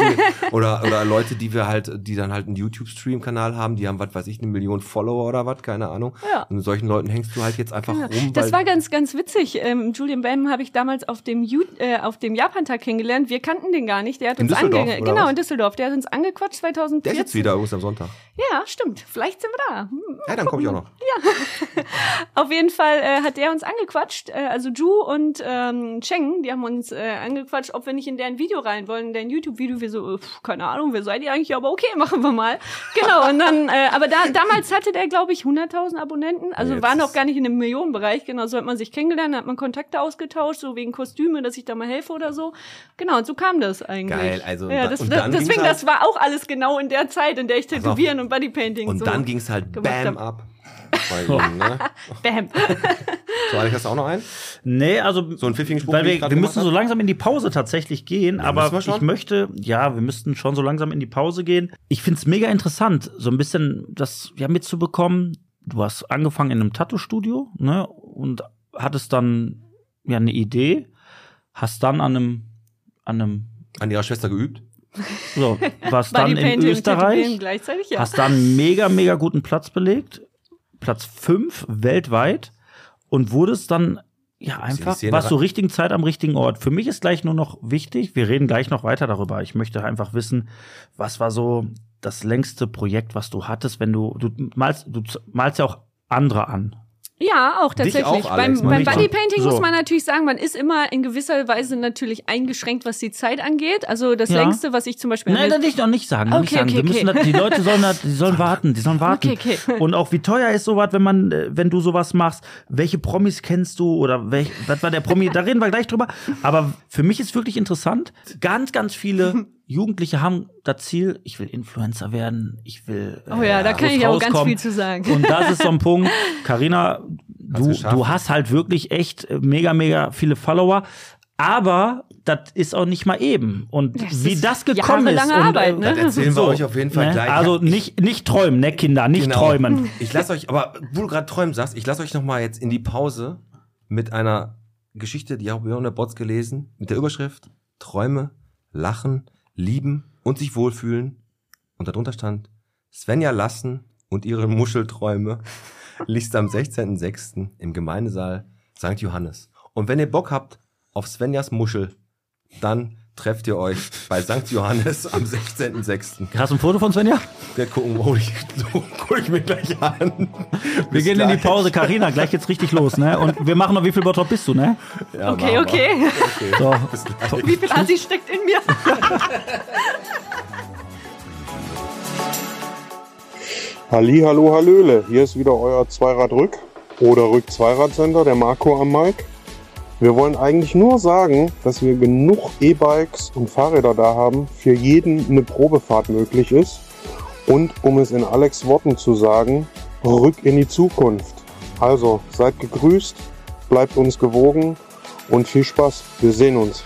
Oder, oder Leute, die wir halt, die dann halt einen YouTube-Stream-Kanal haben, die haben, was weiß ich, eine Million Follower oder was, keine Ahnung. Ja. Und mit solchen Leuten hängst du halt jetzt einfach Ja. rum, Das war ganz, ganz witzig. Ähm, Julian Bam habe ich damals auf dem, Ju äh, auf dem Japan-Tag kennengelernt. Wir kannten den gar nicht. Der hat In uns Düsseldorf, ange oder Genau, was? in Düsseldorf. Der hat uns angequatscht 2014. der ist jetzt wieder übrigens am Sonntag. Ja, stimmt. Vielleicht sind wir da. Hm. Ja, dann komme ich auch noch. Auf jeden Fall äh, hat der uns angequatscht, äh, also Ju und ähm, Cheng, die haben uns äh, angequatscht, ob wir nicht in deren Video rein wollen, in deren YouTube-Video. Wir so, äh, pf, keine Ahnung, wer seid ihr eigentlich? Aber okay, machen wir mal. Genau, und dann, äh, aber da, damals hatte der, glaube ich, 100.000 Abonnenten, also Jetzt war noch gar nicht in dem Millionenbereich. Genau, so hat man sich kennengelernt, hat man Kontakte ausgetauscht, so wegen Kostüme, dass ich da mal helfe oder so. Genau, und so kam das eigentlich. Geil, also ja, da- das, und das, deswegen, halt- das war auch alles genau in der Zeit, in der ich. Tätowieren und Bodypainting Und so dann ging's halt bam ab. Bei ihm, ne? Bam. So, Alex, hast du auch noch einen? Nee, also So einen pfiffigen Spruch, weil wir, wir müssen so langsam in die Pause tatsächlich gehen, aber wir schon? ich möchte, ja, wir müssten schon so langsam in die Pause gehen. Ich find's mega interessant, so ein bisschen das ja mitzubekommen. Du hast angefangen in einem Tattoo-Studio, ne, und hattest dann ja eine Idee, hast dann an einem an einem An ihrer Schwester geübt? so, warst dann in Österreich, gleichzeitig, ja. hast dann mega, mega guten Platz belegt. Platz fünf weltweit und wurdest dann ja einfach, warst zur richtigen Zeit am richtigen Ort. Für mich ist gleich nur noch wichtig, wir reden gleich noch weiter darüber. Ich möchte einfach wissen, was war so das längste Projekt, was du hattest, wenn du, du malst, du malst ja auch andere an. Ja, auch tatsächlich. auch, Alex, beim beim Bodypainting So. muss man natürlich sagen, man ist immer in gewisser Weise natürlich eingeschränkt, was die Zeit angeht. Also das Ja. längste, was ich zum Beispiel Nein, das nicht noch nicht sagen. Noch nicht Okay, sagen. okay, okay. das, die Leute sollen das, die sollen warten, die sollen warten. Okay, okay. Und auch wie teuer ist sowas, wenn man, äh, wenn du sowas machst? Welche Promis kennst du oder welch, was war der Promi? Da reden wir gleich drüber. Aber für mich ist wirklich interessant. Ganz, ganz viele Jugendliche haben das Ziel, ich will Influencer werden, ich will. Oh ja, da kann ich auch ganz rauskommen. viel zu sagen. Und das ist so ein Punkt. Carina, du, du hast halt wirklich echt äh, mega, mega viele Follower. Aber das ist auch nicht mal eben. Und Das wie ist das gekommen ist. jahrelange Und, Arbeit, ne? Das erzählen wir so, euch auf jeden Fall ne? gleich. Also Ich- nicht, nicht träumen, ne, Kinder, nicht Genau. träumen. Ich lasse euch, aber wo du gerade träumen sagst, ich lasse euch noch mal jetzt in die Pause mit einer Geschichte, die habe ich auch in der Bots gelesen, mit der Überschrift Träume, Lachen, Lieben und sich wohlfühlen. Und darunter stand Svenja Lassen und ihre Muschelträume liest am 16.06. im Gemeindesaal St. Johannes. Und wenn ihr Bock habt auf Svenjas Muschel, dann trefft ihr euch bei St. Johannes am 16.06. Hast du ein Foto von Svenja? Wir gucken, hol ich, so, hol ich mir gleich an. Wir gehen in die Pause, Carina, gleich geht's richtig los, ne? Und wir machen noch, wie viel Bottrop bist du, ne? Ja, Okay, wir. okay. So. Gleich. Wie viel Assi steckt in mir? Halli, hallo, hallöle. Hier ist wieder euer Zweirad-Rück- oder Rück-Zweirad-Center, der Marco am Mike. Wir wollen eigentlich nur sagen, dass wir genug E-Bikes und Fahrräder da haben, für jeden eine Probefahrt möglich ist. Und um es in Alex Worten zu sagen, rück in die Zukunft. Also, seid gegrüßt, bleibt uns gewogen und viel Spaß. Wir sehen uns.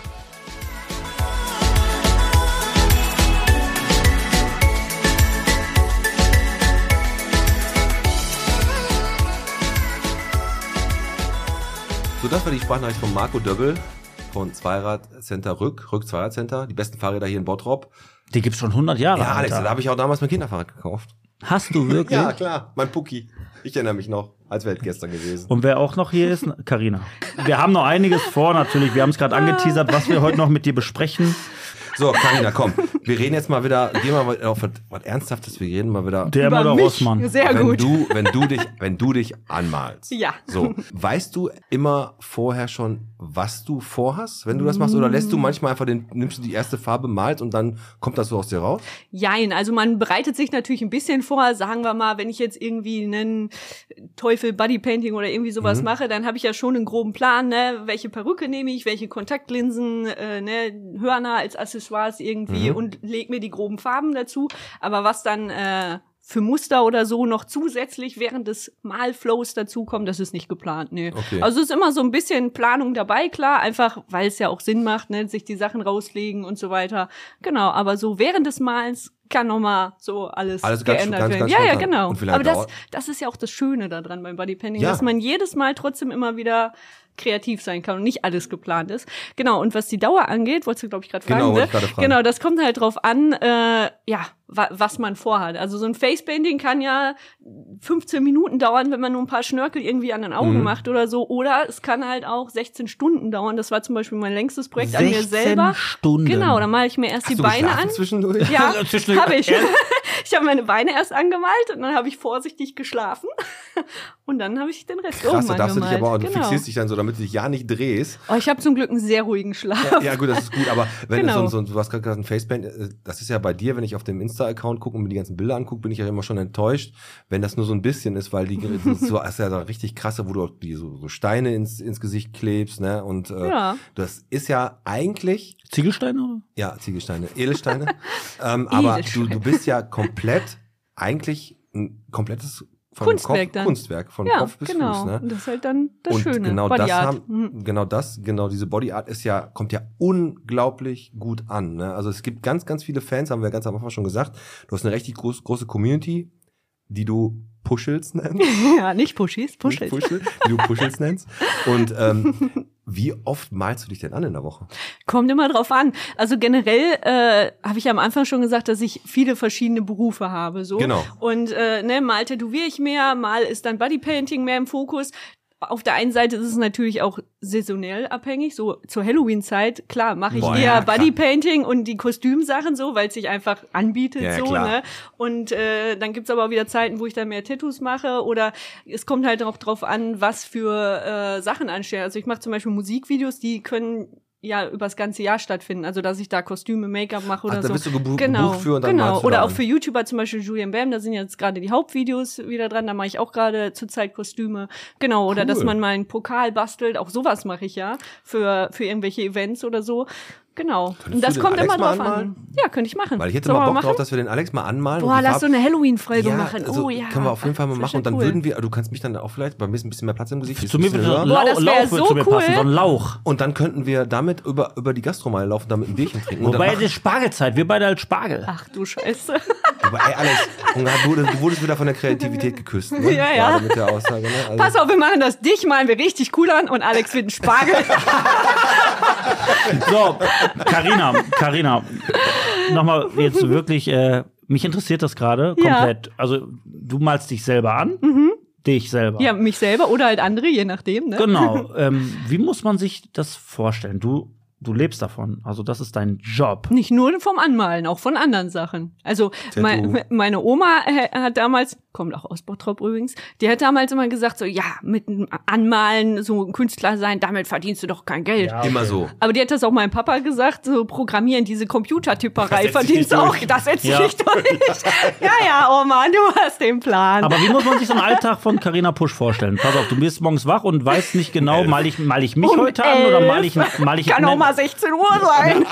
So, das war die Sprachnachricht von Marco Döbbel von Zweirad Center Rück, Rück Zweirad Center, die besten Fahrräder hier in Bottrop. Die gibt's schon 100 Jahre. Ja, Alex, Alter. da habe ich auch damals mein Kinderfahrrad gekauft. Hast du wirklich? Ja, klar, mein Pucki. Ich erinnere mich noch, als wäre es gestern gewesen. Und wer auch noch hier ist, Karina. Wir haben noch einiges vor, natürlich. Wir haben es gerade angeteasert, was wir heute noch mit dir besprechen. So, Karina, komm. Wir reden jetzt mal wieder, gehen wir mal auf was, Ernsthaftes, wir reden mal wieder. Der Über mich. Rossmann. Sehr wenn gut. du, wenn du dich, wenn du dich anmalst. Ja. So, weißt du immer vorher schon, was du vorhast, wenn du das machst, oder lässt du manchmal einfach den, nimmst du die erste Farbe, malst und dann kommt das so aus dir raus? Jein, also man bereitet sich natürlich ein bisschen vor, sagen wir mal, wenn ich jetzt irgendwie einen Teufel Bodypainting oder irgendwie sowas mache, dann habe ich ja schon einen groben Plan, ne, welche Perücke nehme ich, welche Kontaktlinsen, äh, ne, Hörner als Accessoires irgendwie und leg mir die groben Farben dazu. Aber was dann äh, für Muster oder so noch zusätzlich während des Malflows dazukommen, das ist nicht geplant, nee. Okay. Also es ist immer so ein bisschen Planung dabei, klar, einfach weil es ja auch Sinn macht, ne, sich die Sachen rauslegen und so weiter. Genau, aber so während des Malens kann noch mal so alles, Alles ganz- geändert ganz- werden. ganz ja, ja, spontan. genau. Aber das, das ist ja auch das Schöne daran beim Bodypainting, Ja. dass man jedes Mal trotzdem immer wieder kreativ sein kann und nicht alles geplant ist. Genau, und was die Dauer angeht, wolltest du, glaube ich, gerade Genau, fragen. wollte ne? fragen. Genau, das kommt halt drauf an, äh, ja, wa was man vorhat. Also so ein Facepainting kann ja 15 Minuten dauern, wenn man nur ein paar Schnörkel irgendwie an den Augen Mhm. macht oder so. Oder es kann halt auch 16 Stunden dauern. Das war zum Beispiel mein längstes Projekt an mir 16 selber. Stunden. Genau, dann male ich mir erst Hast die Beine an. zwischendurch? Ja, Zwischendurch- habe ich. Ich habe meine Beine erst angemalt und dann habe ich vorsichtig geschlafen und dann habe ich den Rest Krass, oben da darfst du dich aber auch, du genau. fixierst dich dann so, damit du dich ja nicht drehst. Oh, ich habe zum Glück einen sehr ruhigen Schlaf. Ja, ja, gut, das ist gut, aber wenn Genau. so, so, du hast gerade gesagt, ein Facepaint, äh, das ist ja bei dir, wenn ich auf dem Insta-Account gucke und mir die ganzen Bilder angucke, bin ich ja immer schon enttäuscht, wenn das nur so ein bisschen ist, weil die so das ist ja so richtig krasse, wo du auch die so, so Steine ins, ins Gesicht klebst, ne? Und äh, Ja. das ist ja eigentlich Ziegelsteine, oder? ja, Ziegelsteine, Edelsteine. ähm, aber du, Edelsteine. du bist ja komplett, eigentlich ein komplettes von Kunstwerk Kopf. Kunstwerk, von Ja, Kopf bis genau. Fuß. Ne? Und das ist halt dann das und Schöne. genau das Bodyart. haben, Mhm. genau das, genau diese Body Art ist ja, kommt ja unglaublich gut an. Ne? Also es gibt ganz, ganz viele Fans, haben wir ganz am Anfang schon gesagt. Du hast eine richtig groß, große Community, die du Puschels nennst. Ja, nicht Pushis, Pushels. Nicht Puschel, die du Puschels nennst. Und ähm, wie oft malst du dich denn an in der Woche? Kommt immer drauf an. Also generell äh, habe ich am Anfang schon gesagt, dass ich viele verschiedene Berufe habe. So. Genau. Und äh, ne, mal tätowiere ich mehr, mal ist dann Bodypainting mehr im Fokus. Auf der einen Seite ist es natürlich auch saisonell abhängig. So zur Halloween-Zeit, klar, mache ich Boah, eher ja. Bodypainting und die Kostümsachen so, weil es sich einfach anbietet ja, so. klar. Ne? Und äh, dann gibt's aber auch wieder Zeiten, wo ich dann mehr Tattoos mache oder es kommt halt auch drauf an, was für äh, Sachen anstehen. Also ich mache zum Beispiel Musikvideos, die können ja übers ganze Jahr stattfinden. Also dass ich da Kostüme, Make-up mache oder Ach, da so. bist du gebu genau, gebucht für und dann genau. Oder da auch für YouTuber zum Beispiel Julian Bam, da sind jetzt gerade die Hauptvideos wieder dran, da mache ich auch gerade zurzeit Kostüme. Genau, oder Cool. dass man mal einen Pokal bastelt, auch sowas mache ich ja für, für irgendwelche Events oder so. Genau. und das kommt Alex immer mal drauf anmalen? an. Ja, könnte ich machen. Weil ich hätte Sollen mal Bock drauf, dass wir den Alex mal anmalen. Boah, lass Farb- so eine Halloween-Folge ja, machen. Also oh ja. Können wir auf jeden Fall mal machen. Und dann cool. würden wir, du kannst mich dann auch vielleicht bei ein bisschen, ein bisschen mehr Platz im Gesicht. ist Zu mir würde ein Boah, Lauch, so zu mir passen, cool. so ein Lauch. Und dann könnten wir damit über, über die Gastromeile laufen, damit ein Bierchen trinken. Und Wobei es ist Spargelzeit, wir beide als Spargel. Ach du Scheiße. Aber ey, Alex, du wurdest wieder von der Kreativität geküsst. Ne? Ja, ja. Mit der Aussage. Ne? Also, Pass auf, wir machen das. Dich malen wir richtig cool an und Alex wird ein Spargel. So, Karina, Karina, nochmal jetzt wirklich, äh, mich interessiert das gerade Ja. komplett. Also, du malst dich selber an, dich selber. ja, mich selber oder halt andere, je nachdem. Ne? Genau. Ähm, wie muss man sich das vorstellen? Du, du lebst davon. Also, das ist dein Job. Nicht nur vom Anmalen, auch von anderen Sachen. Also mein, meine Oma äh, hat damals, kommt auch aus Bottrop übrigens, die hat damals immer gesagt so, ja, mit dem Anmalen, so ein Künstler sein, damit verdienst du doch kein Geld. Immer so. Aber die hat das auch meinem Papa gesagt, so programmieren, diese Computertyperei sich verdienst du auch, das setzt Ja. nicht durch. ja, ja, Oma, du hast den Plan. Aber wie muss man sich so einen Alltag von Carina Pusch vorstellen? Pass auf, du bist morgens wach und weißt nicht genau, mal ich, mal ich mich Um heute an oder mal ich, elf. mal ich Kann auch mal 16 Uhr sein.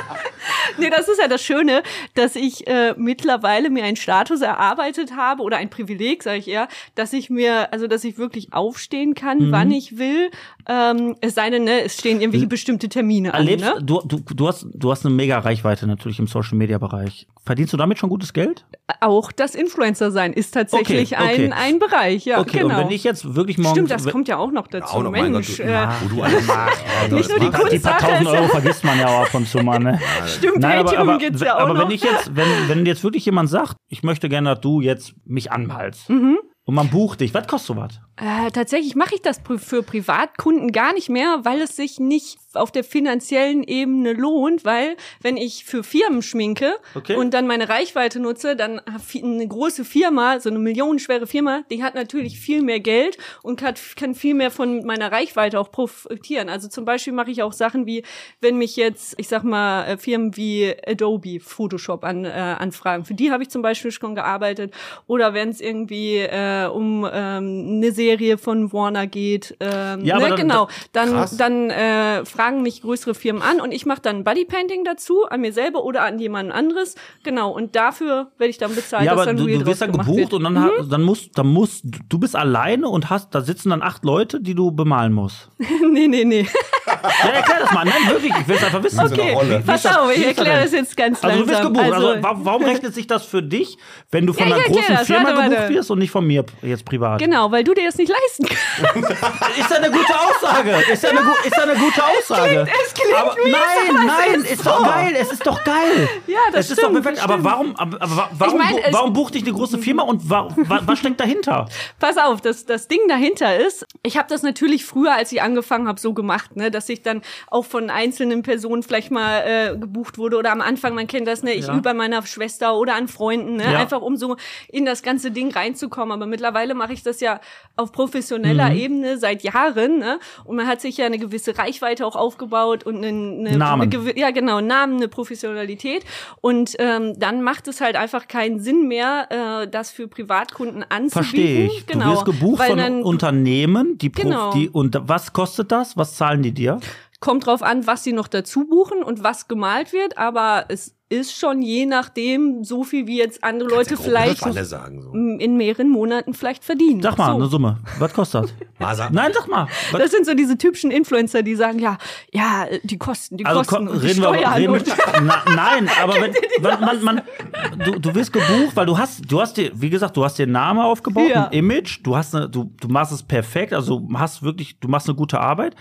nee, das ist ja das Schöne, dass ich äh, mittlerweile mir einen Status erarbeitet habe oder ein Privileg, sage ich eher, dass ich mir, also dass ich wirklich aufstehen kann, Mhm. wann ich will. Ähm, es sei denn, ne, es stehen irgendwelche bestimmte Termine an. Erlebst, Ne? du, du, du, hast, du hast eine mega Reichweite natürlich im Social Media Bereich. Verdienst du damit schon gutes Geld? Auch das Influencer sein ist tatsächlich Okay, okay. Ein, ein Bereich. Ja, okay, genau. und wenn ich jetzt wirklich morgens. Stimmt, das kommt ja auch noch dazu. Auch noch, mein Mensch, Gott, du- äh, wo du alles machst. Oh, Nicht nur die die paar tausend ja- Euro vergisst man ja auch ab und zu mal, ne? Stimmt, Nein, aber, aber, gibt's ja auch aber noch. wenn ich jetzt, wenn, wenn jetzt wirklich jemand sagt, ich möchte gerne, dass du jetzt mich anmalst Mhm. Und man bucht dich, was kostet sowas? Äh, tatsächlich mache ich das für Privatkunden gar nicht mehr, weil es sich nicht auf der finanziellen Ebene lohnt, weil wenn ich für Firmen schminke Okay. und dann meine Reichweite nutze, dann eine große Firma, so eine millionenschwere Firma, die hat natürlich viel mehr Geld und kann, kann viel mehr von meiner Reichweite auch profitieren. Also zum Beispiel mache ich auch Sachen wie, wenn mich jetzt, ich sag mal, äh, Firmen wie Adobe Photoshop an, äh, anfragen, für die habe ich zum Beispiel schon gearbeitet oder wenn es irgendwie äh, um ähm, eine Serie von Warner geht, ähm, Ja, ne, dann- genau, dann Krass. dann äh, fragen mich größere Firmen an und ich mache dann Bodypainting dazu an mir selber oder an jemand anderes, genau und dafür werde ich dann bezahlt, ja, dass aber dann du, du wirst dann gebucht wird. und dann, ha- dann musst, dann musst, du bist alleine und hast, da sitzen dann acht Leute, die du bemalen musst. nee, nee, nee. Ja, erklär das mal. Nein, wirklich, ich will es einfach wissen. Okay, Rolle. pass auf, ich erkläre das jetzt ganz Also du wirst langsam. gebucht. Also, wa- warum rechnet sich das für dich, wenn du von Ja, einer großen das. Firma Warte, gebucht warte. wirst und nicht von mir jetzt privat? Genau, weil du dir das nicht leisten kannst. Ist ja eine gute Aussage. Ist ja eine, ist ja eine gute Aussage. Es klingt aber mies, nein, nein, ist ist, doch geil. Es ist doch geil. Ja, das es ist doch stimmt, perfekt. Aber stimmt. warum, aber, aber wa- warum, bu- es- warum bucht dich eine große Firma und wa wa was steckt dahinter? Pass auf, das, das Ding dahinter ist, ich habe das natürlich früher, als ich angefangen habe, so gemacht, ne, dass ich dann auch von einzelnen Personen vielleicht mal äh, gebucht wurde oder am Anfang, man kennt das, ne, ich Ja. über meiner Schwester oder an Freunden, ne, Ja. einfach um so in das ganze Ding reinzukommen. Aber mittlerweile mache ich das ja auf professioneller Mhm. Ebene seit Jahren, ne, und man hat sich ja eine gewisse Reichweite auch aufgebaut und eine, eine, Namen. eine ja genau Namen, eine Professionalität und ähm, dann macht es halt einfach keinen Sinn mehr, äh, das für Privatkunden anzubieten. Verstehe ich. Genau, Du wirst gebucht weil von dann Unternehmen, die, Genau. die und was kostet das? Was zahlen die dir? kommt drauf an, was sie noch dazu buchen und was gemalt wird, aber es ist schon je nachdem so viel wie jetzt andere Leute Grob vielleicht Falle sagen so. in mehreren Monaten vielleicht verdienen. Sag mal, so. eine Summe. Was kostet das? Nein, sag mal. Was Das sind so diese typischen Influencer, die sagen, ja, ja, die Kosten, die Also Kosten ko- und die reden wir aber, Steuern reden und wir, na, nein, aber wenn, wenn man, man, du, du wirst gebucht, weil du hast, du hast dir, wie gesagt, du hast dir einen Namen aufgebaut, Ja. ein Image, du hast eine, du, du machst es perfekt, also du hast wirklich, du machst eine gute Arbeit.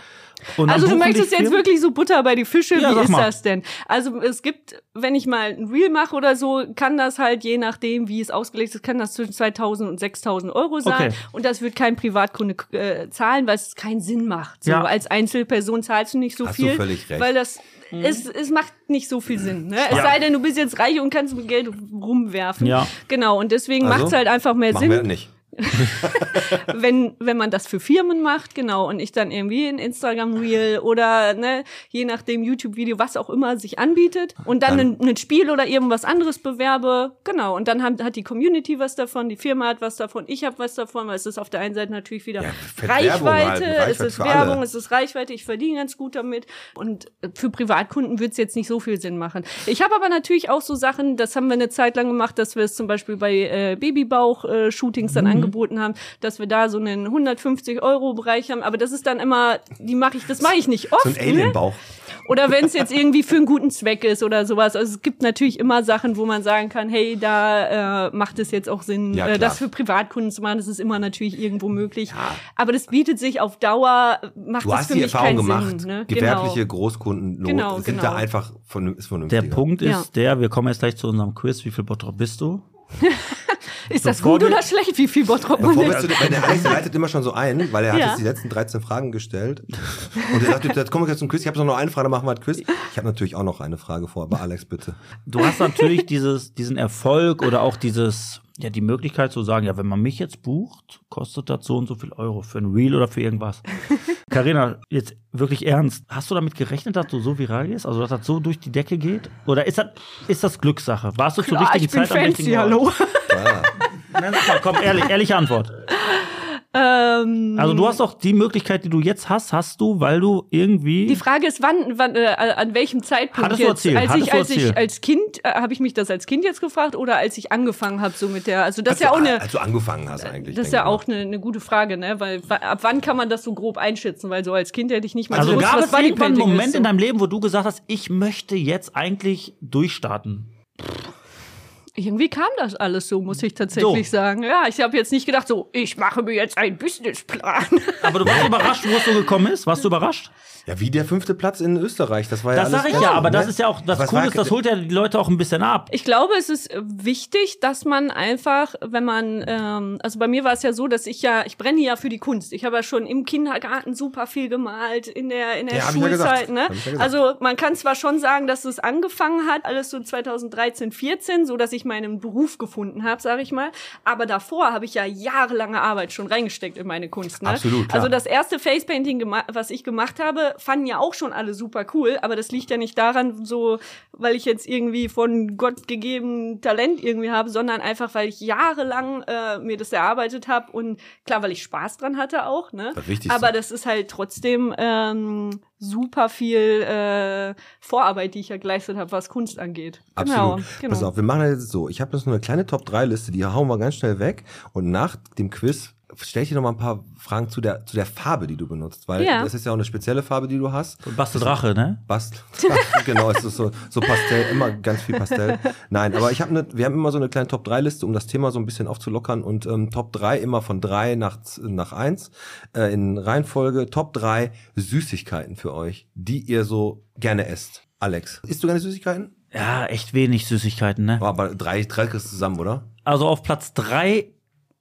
Also du möchtest jetzt wirklich so Butter bei die Fische, Ja, wie sag ist mal. das denn? Also es gibt, wenn wenn ich mal ein Reel mache oder so, kann das halt je nachdem, wie es ausgelegt ist, kann das zwischen 2000 und 6000 Euro sein. Okay. Und das wird kein Privatkunde äh, zahlen, weil es keinen Sinn macht. So, Ja. als Einzelperson zahlst du nicht so Hast du viel. völlig recht. Weil das, es, es macht nicht so viel Sinn. Ne? Es. Ja. sei denn, du bist jetzt reich und kannst mit Geld rumwerfen. Ja. Genau, und deswegen Also, macht es halt einfach mehr Machen wir Sinn, nicht. wenn, wenn man das für Firmen macht, genau, und ich dann irgendwie ein Instagram-Reel oder ne, je nachdem YouTube-Video, was auch immer sich anbietet und dann, Dann- ein, ein Spiel oder irgendwas anderes bewerbe, genau, und dann hat, hat die Community was davon, die Firma hat was davon, ich habe was davon, weil es ist auf der einen Seite natürlich wieder Ja, Reichweite, halt, es ist Werbung, alle. es ist Reichweite, ich verdiene ganz gut damit und für Privatkunden wird es jetzt nicht so viel Sinn machen. Ich habe aber natürlich auch so Sachen, das haben wir eine Zeit lang gemacht, dass wir es zum Beispiel bei äh, Babybauch-Shootings Mhm. dann angeboten haben, dass wir da so einen 150 Euro Bereich haben, aber das ist dann immer, die mache ich, das mache ich nicht oft. So ein ne? Alienbauch. Oder wenn es jetzt irgendwie für einen guten Zweck ist oder sowas. Also es gibt natürlich immer Sachen, wo man sagen kann, hey, da äh, macht es jetzt auch Sinn, Ja, äh, das für Privatkunden zu machen. Das ist immer natürlich irgendwo möglich. Aber das bietet sich auf Dauer, macht Du das hast für die mich Erfahrung gemacht. Sinn. Ne? Gewerbliche Großkunden lohnt- Genau, sind genau. da einfach von, ist vernünftiger. Der Punkt ist Ja. der, wir kommen jetzt gleich zu unserem Quiz. Wie viel Bottrop bist du? Ist das gut oder schlecht, wie viel Bottrop man weil der Alex leitet immer schon so ein, weil er hat Ja. jetzt die letzten 13 Fragen gestellt. Und er sagt, jetzt kommen wir jetzt zum Quiz. Ich habe noch eine Frage, dann machen wir ein Quiz. Ich habe natürlich auch noch eine Frage vor, aber Alex, bitte. Du hast natürlich dieses, diesen Erfolg oder auch dieses, ja, die Möglichkeit zu sagen, ja, wenn man mich jetzt bucht, kostet das so und so viel Euro für ein Reel oder für irgendwas. Carina, jetzt wirklich ernst. Hast du damit gerechnet, dass du so viral gehst? Also, dass das so durch die Decke geht? Oder ist das, ist das Glückssache? Warst du zur Klar, richtigen ich bin Zeit am fancy, richtigen Ort? hallo. Ah, Nein, mal, komm, ehrlich, ehrliche Antwort. Ähm, Also, du hast doch die Möglichkeit, die du jetzt hast, hast du, weil du irgendwie. Die Frage ist, wann, wann äh, an welchem Zeitpunkt Hattest du jetzt? erzählt, als hattest ich, du als ich erzählt. als Kind, äh, habe ich mich das als Kind jetzt gefragt oder als ich angefangen habe so mit der, also das ist ja auch als, du- eine, als du angefangen hast eigentlich. das ist ja ich auch eine, eine gute Frage, ne? Weil ab wann kann man das so grob einschätzen? Weil so als Kind hätte ich nicht mal also, gewusst, gab es irgendwann einen Moment ist, so. in deinem Leben, wo du gesagt hast, ich möchte jetzt eigentlich durchstarten? Irgendwie kam das alles so, muss ich tatsächlich So. sagen. Ja, ich habe jetzt nicht gedacht, so, ich mache mir jetzt einen Businessplan. Aber du warst überrascht, wo es so gekommen ist? Warst du überrascht? Ja, wie der fünfte Platz in Österreich. Das war ja Das sage ich ja, aber das ne? ist ja auch, das Coole das holt ja die Leute auch ein bisschen ab. Ich glaube, es ist äh, wichtig, dass man einfach, wenn man, ähm, also bei mir war es ja so, dass ich ja, ich brenne ja für die Kunst. Ich habe ja schon im Kindergarten super viel gemalt, in der in der Ja, ja. Schulzeit. Ne? Hab ich ja gesagt. Also man kann zwar schon sagen, dass es angefangen hat, alles so 2013, 14, so dass ich meinen Beruf gefunden habe, sage ich mal. Aber davor habe ich ja jahrelange Arbeit schon reingesteckt in meine Kunst. Ne? Absolut, klar. Also das erste Facepainting, was ich gemacht habe, fanden ja auch schon alle super cool, aber das liegt ja nicht daran, so, weil ich jetzt irgendwie von Gott gegeben Talent irgendwie habe, sondern einfach, weil ich jahrelang äh, mir das erarbeitet habe und klar, weil ich Spaß dran hatte auch, ne? Das. Aber das ist halt trotzdem ähm, super viel äh, Vorarbeit, die ich ja geleistet habe, was Kunst angeht. Absolut. Genau, genau. Pass auf, wir machen das jetzt so. Ich habe jetzt nur eine kleine Top-3-Liste, die hauen wir ganz schnell weg. Und nach dem Quiz stelle ich dir noch mal ein paar Fragen zu der, zu der Farbe, die du benutzt. Weil Ja. das ist ja auch eine spezielle Farbe, die du hast. Baste Drache, ne? Bast. genau, es ist so, so Pastell, immer ganz viel Pastell. Nein, aber ich habe eine, wir haben immer so eine kleine Top-3-Liste, um das Thema so ein bisschen aufzulockern. Und ähm, Top 3 immer von 3 nach, nach 1 äh, in Reihenfolge. Top 3 Süßigkeiten für euch, die ihr so gerne esst. Alex, isst du gerne Süßigkeiten? Ja, echt wenig Süßigkeiten, ne? Aber drei, drei kriegst du zusammen, oder? Also auf Platz drei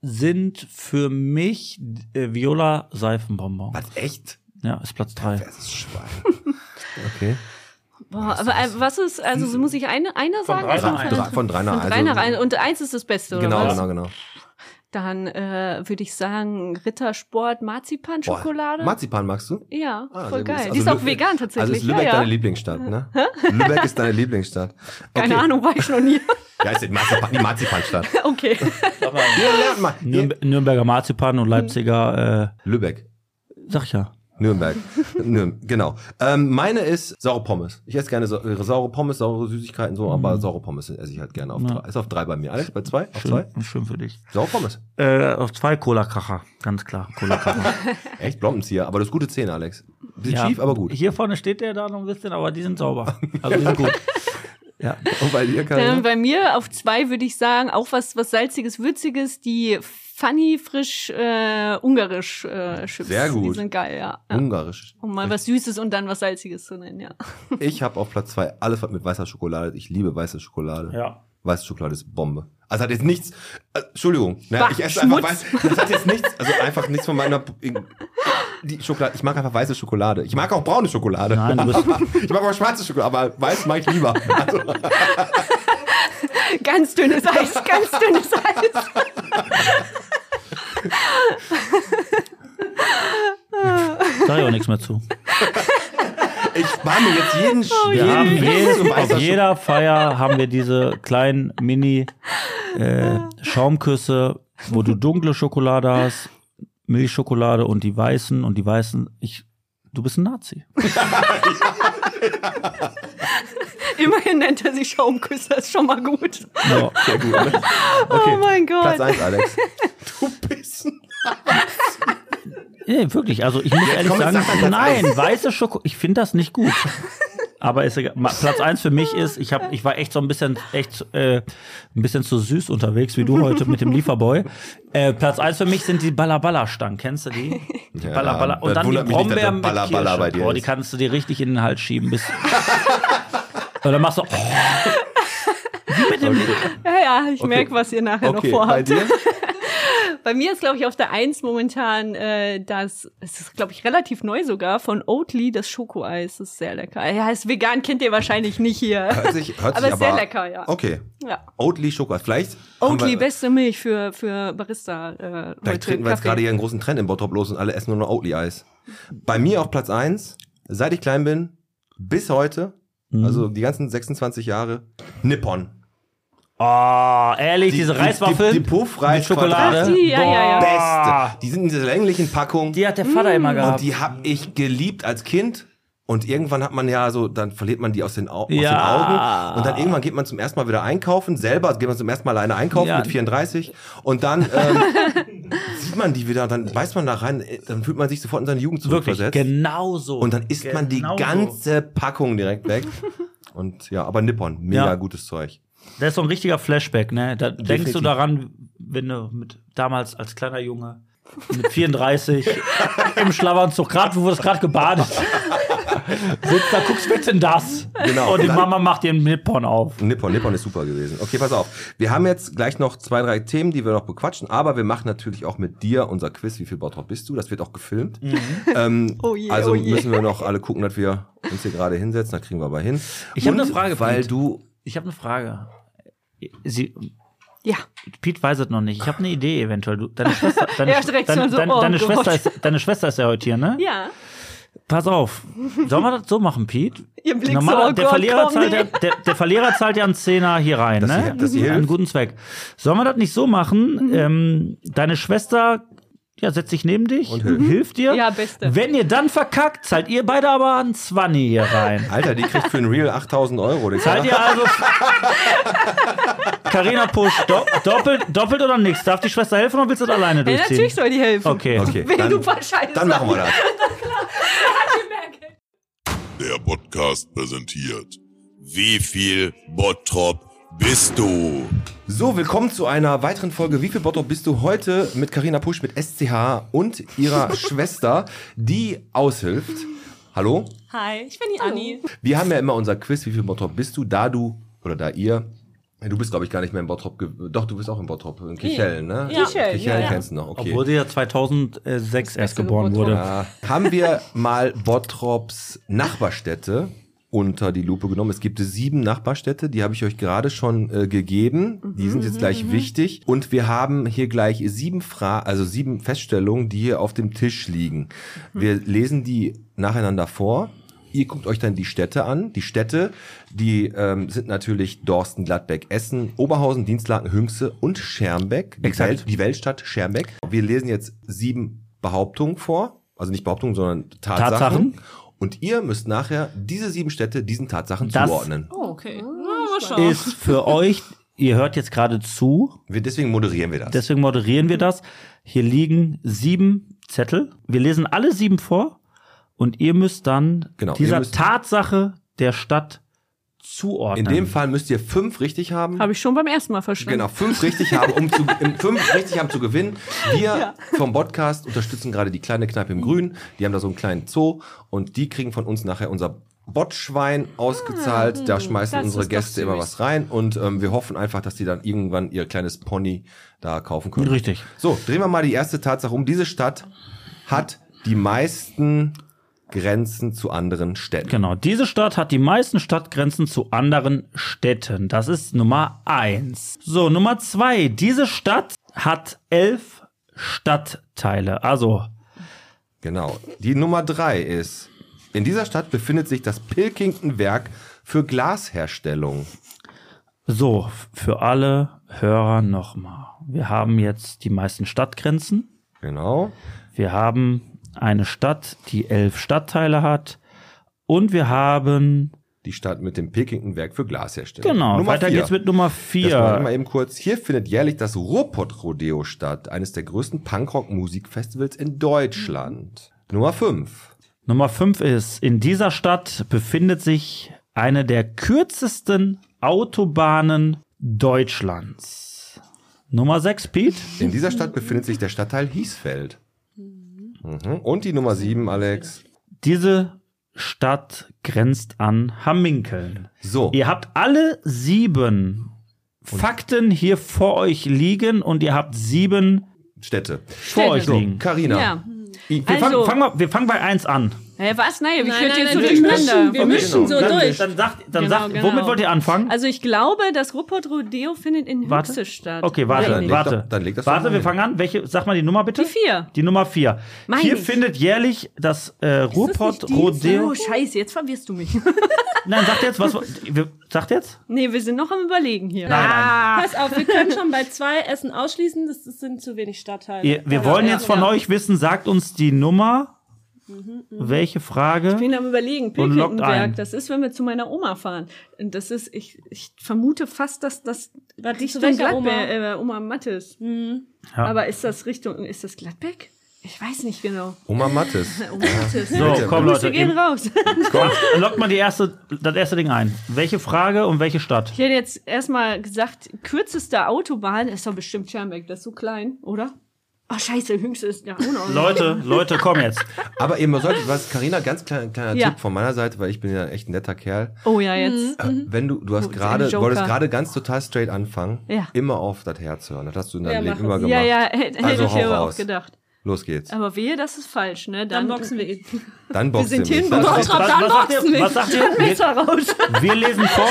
sind für mich äh, Viola Seifenbonbon. Was, echt? Ja, ist Platz drei. Das ist Schwein. Okay. Boah, aber äh, was ist, also so muss ich eine, einer sagen? drei Also nach eins. Drei- von drei nach Von drei also- nach eins. Und eins ist das Beste, oder Genau, was? genau, genau. Dann äh, würde ich sagen, Rittersport Marzipan-Schokolade. Boah, Marzipan magst du? ja, Ah, voll geil. Also Die ist auch Lü- vegan tatsächlich. Also ist Lübeck ja, ja. deine Lieblingsstadt, ne? Lübeck ist deine Lieblingsstadt. Keine Okay. Ahnung, war ich noch nie. Ja, ist die, Marzipan, die Marzipanstadt. okay. Hier lernt. Nürnb Nürnberger Marzipan und Leipziger, Lübeck. äh, sag ich ja. Nürnberg. Nürn genau. Ähm, meine ist saure Pommes. Ich esse gerne sa äh, saure Pommes, saure Süßigkeiten so, aber saure Pommes esse ich halt gerne auf Ja. drei. Ist auf drei bei mir. Alex, bei zwei? Auf zwei? Schön, schön für dich. Saure Pommes. Äh, auf zwei Cola-Kracher, ganz klar. Cola-Kracher. Echt Blombenzieher. Aber das ist gute Zähne, Alex. Bisschen Ja, schief, aber gut. Hier vorne steht der da noch ein bisschen, aber die sind sauber. Also die sind gut. Ja. Und bei dir, Dann Karina? bei mir auf zwei würde ich sagen, auch was, was salziges, würziges, die funny, frisch, äh, ungarisch äh, Chips. Sehr gut. Die sind geil, ja. ja. Ungarisch. Um mal was Süßes und dann was Salziges zu nennen, ja. Ich habe auf Platz zwei alles was mit weißer Schokolade. Ich liebe weiße Schokolade. Ja. Weiße Schokolade ist Bombe. Also hat jetzt nichts. Äh, Entschuldigung. Ne, Bah, ich esse Schmutz. einfach weiß. Das hat jetzt nichts. Also einfach nichts von meiner. Die Schokolade. Ich mag einfach weiße Schokolade. Ich mag auch braune Schokolade. Nein, du bist- ich mag auch schwarze Schokolade, aber weiß mag ich lieber. Also, Ganz dünnes Eis, ganz dünnes Eis. Sag ich auch nichts mehr zu. ich spare mir jetzt jeden, Wir jeden zu auf jeder Feier haben wir diese kleinen Mini äh, Schaumküsse, wo du dunkle Schokolade hast, Milchschokolade und die weißen und die weißen. Ich, du bist ein Nazi. Immerhin nennt er sich Schaumküsser, ist schon mal gut. Ja. Sehr gut. Ne? Okay. Oh mein Gott. Platz 1, Alex. Du bist ein Nee, wirklich. Also ich muss ehrlich komm, sagen, sag nein, weiße Schokolade, ich finde das nicht gut. Aber ist Platz eins für mich ist, ich habe, ich war echt so ein bisschen, echt äh, ein bisschen zu süß unterwegs, wie du heute mit dem Lieferboy. Äh, Platz eins für mich sind die Balla-Balla-Stangen. Kennst du die? die Ja, Balla-Balla. Und dann die nicht, Brombeeren mit Kirsche. bei dir die kannst du dir richtig in den Hals schieben. Bis Und dann machst du, wie mit dem Ja, ja, ich merk, was ihr nachher Okay, noch bei vorhabt. dir? Bei mir ist, glaube ich, auf der Eins momentan äh, das, es ist, glaube ich, relativ neu sogar, von Oatly, das Schokoeis. Das ist sehr lecker. Ja, ist vegan, kennt ihr wahrscheinlich nicht hier. Hört sich, hört Aber sich ist sehr lecker, ja. Okay. Ja. Oatly Schokolade. Vielleicht. Oatly, wir- beste Milch für, für Barista. Äh, Vielleicht treten wir jetzt gerade hier einen großen Trend in Bottrop los und alle essen nur noch Oatly-Eis. Bei mir auf Platz 1, seit ich klein bin, bis heute, Mhm. also die ganzen 26 Jahre, Nippon. Oh, ehrlich, diese Reiswaffel Die, die Puffreis mit Schokolade. Ach, die, ja, ja, ja. Beste. Die sind in dieser länglichen Packung. Die hat der Vater immer gehabt. und die habe ich geliebt als Kind. Und irgendwann hat man ja so, dann verliert man die aus den, Au aus den Ja. Augen. Und dann irgendwann geht man zum ersten Mal wieder einkaufen, selber geht man zum ersten Mal alleine einkaufen Ja. mit 34. Und dann ähm, sieht man die wieder, dann weiß man da rein, äh, dann fühlt man sich sofort in seine Jugend Wirklich, zurückversetzt. genau so. Und dann isst man die Genau so. ganze Packung direkt weg. Und ja, aber Nippon, mega Ja. gutes Zeug. Das ist so ein richtiger Flashback, ne? Da denkst Definitiv. du daran, wenn du mit damals als kleiner Junge mit 34 im Schlafanzug, gerade wo du gerade gebadet sitzt, da guckst, wer denn das? Genau. Und die Mama macht dir einen Nippon auf. Nippon, Nippon ist super gewesen. Okay, pass auf. Wir haben jetzt gleich noch zwei, drei Themen, die wir noch bequatschen, aber wir machen natürlich auch mit dir unser Quiz. Wie viel Bautrop bist du? Das wird auch gefilmt. Ähm, Oh je, also oh je. müssen wir noch alle gucken, dass wir uns hier gerade hinsetzen. Da kriegen wir aber hin. Ich habe eine Frage, weil du Ich habe eine Frage. Sie, Ja. Pete weiß es noch nicht. Ich habe eine Idee eventuell. Du, deine Schwester, deine, deine, so, deine, oh deine. Schwester ist, deine Schwester ist ja heute hier, ne? Ja. Pass auf. Sollen wir das so machen, Pete? Ihr Blick Normaler, so, oh der, Gott, Verlierer komm, zahlt nee. ja, der, der Verlierer zahlt ja einen Zehner hier rein, Dass ne? sie- dass sie Einen hilft. guten Zweck. Sollen wir das nicht so machen? Ähm, deine Schwester ja, setzt sich neben dich Und hilft. dir. Ja, beste. Wenn ihr dann verkackt, zahlt ihr beide aber einen Zwanni hier rein. Alter, die kriegt für ein Real 8000 Euro. Die Zahlt ihr also. Carina Push, do, doppelt, doppelt oder nichts? Darf die Schwester helfen oder willst du das alleine Ja, durchziehen? natürlich soll die helfen. Okay. Okay, Wenn dann, du Scheiße dann machen wir das. Der Podcast präsentiert. Wie viel Bottrop bist du? So, willkommen zu einer weiteren Folge. Wie viel Bottrop bist du heute mit Carina Pusch mit SCH und ihrer Schwester, die aushilft? Hallo? Hi, ich bin die Anni. Wir haben ja immer unser Quiz, wie viel Bottrop bist du, da du, oder da ihr, du bist glaube ich gar nicht mehr in Bottrop, doch, du bist auch in Bottrop, in Kichellen, ne? Ja. Kichellen, Kichellen ja, ja. kennst du noch, okay. Obwohl sie ja 2006 erst geboren Bottrop. wurde. Ja, haben wir mal Bottrops Nachbarstädte unter die Lupe genommen. Es gibt sieben Nachbarstädte, die habe ich euch gerade schon äh, gegeben. Die sind jetzt gleich wichtig. Und wir haben hier gleich sieben Fra also sieben Feststellungen, die hier auf dem Tisch liegen. Wir lesen die nacheinander vor. Ihr guckt euch dann die Städte an. Die Städte, die ähm, sind natürlich Dorsten, Gladbeck, Essen, Oberhausen, Dienstlaken, Hünxe und Schermbeck. Die, Exakt. Welt, die Weltstadt Schermbeck. Wir lesen jetzt sieben Behauptungen vor. Also nicht Behauptungen, sondern Tatsachen. Tatsachen. Und ihr müsst nachher diese sieben Städte diesen Tatsachen Das- zuordnen. Oh, okay. Na, mal schauen. Ist für euch, ihr hört jetzt gerade zu, Wir, deswegen moderieren wir das. deswegen moderieren wir das. Hier liegen sieben Zettel. Wir lesen alle sieben vor und ihr müsst dann Genau, ihr dieser müsst- Tatsache der Stadt zuordnen. In dem Fall müsst ihr fünf richtig haben. Habe ich schon beim ersten Mal verstanden. Genau, fünf richtig haben, um zu, fünf richtig haben zu gewinnen. Wir vom Podcast unterstützen gerade die kleine Kneipe im Grün. Die haben da so einen kleinen Zoo und die kriegen von uns nachher unser Botschwein ausgezahlt. da schmeißen Ah, unsere Gäste immer was rein und ähm, wir hoffen einfach, dass die dann irgendwann ihr kleines Pony da kaufen können. Richtig. So, drehen wir mal die erste Tatsache um. Diese Stadt hat die meisten Grenzen zu anderen Städten. Genau. Diese Stadt hat die meisten Stadtgrenzen zu anderen Städten. Das ist Nummer eins. So, Nummer zwei. Diese Stadt hat elf Stadtteile. Also, Genau. Die Nummer drei ist, in dieser Stadt befindet sich das Pilkington-Werk für Glasherstellung. so, für alle Hörer nochmal. Wir haben jetzt die meisten Stadtgrenzen. Genau. Wir haben eine Stadt, die elf Stadtteile hat. Und wir haben, Die Stadt mit dem Pilkington-Werk für Glasherstellung. genau, Nummer weiter vier. geht's mit Nummer Das mache ich mal vier. eben kurz. Hier findet jährlich das Ruhrpott-Rodeo statt, eines der größten Punkrock-Musikfestivals in Deutschland. Nummer 5. Nummer fünf ist, in dieser Stadt befindet sich eine der kürzesten Autobahnen Deutschlands. Nummer sechs, Pete. In dieser Stadt befindet sich der Stadtteil Hiesfeld. Mhm. Und die Nummer 7, Alex. Diese Stadt grenzt an Hamminkeln. So, Ihr habt alle sieben Fakten hier vor euch liegen und ihr habt sieben Städte. vor euch So, liegen. Carina. Ja. Wir, Also- fangen, fangen wir, wir fangen bei eins an. Hä, was? Nein, wir Nein, nein, jetzt so nein, wir mischen, durcheinander. wir Okay, mischen genau. so Dann, durch. dann sagt, dann Genau, sagt genau. womit wollt ihr anfangen? Also ich glaube, das Ruppert Rodeo findet in Warte. Höchste statt. Okay, warte, leg warte. doch- dann leg das warte, wir fangen an. Welche, sag mal die Nummer bitte. Die vier. Die Nummer vier. Meine Hier ich. findet jährlich das äh, die? Rodeo. Oh, scheiße, jetzt verwirrst du mich. Nein, sagt jetzt, was. wir- Sagt jetzt? nee, wir sind noch am Überlegen hier. Nein, nein. Pass auf, wir können schon bei zwei Essen ausschließen, das, das sind zu wenig Stadtteile. Ihr, wir Ja, wollen ja, jetzt von ja. euch wissen, sagt uns die Nummer. Welche Frage? Ich bin am überlegen. Pilkenberg, das ist, wenn wir zu meiner Oma fahren. Und das ist, ich, ich vermute fast, dass das zu Richtung Gladbeck, Oma? äh, Oma Mattes. Ja. Aber ist das Richtung, ist das Gladbeck? Ich weiß nicht genau. Oma Mattes. Oma Mattes. So, komm Leute, gehen ihr- raus. komm, lockt mal die erste, das erste Ding ein. Welche Frage und welche Stadt? Ich hätte jetzt erstmal gesagt, kürzeste Autobahn ist doch bestimmt Schermbeck. Das ist so klein, oder? Oh, scheiße, Hüngste ist ja auch noch. Leute, Leute, komm jetzt. Aber ihr solltet, was Carina, ganz kleiner, kleiner Ja. Tipp von meiner Seite, weil ich bin ja echt ein netter Kerl. Oh ja, jetzt. Äh, Wenn du, du hast Oh, gerade, wolltest gerade ganz total straight anfangen, Ja. immer auf das Herz hören. Das hast du in deinem Ja, Leben immer es. gemacht. Ja, ja, hätte hätte Also ich aber auch gedacht. Los geht's. Aber wehe, das ist falsch, ne? Dann boxen wir ihn. Dann sind ihr mich. in Das- Bottrop. Was, dann was, sagt boxen ihr? wir. was sagt ihr? Messer raus. Wir, wir lesen vor.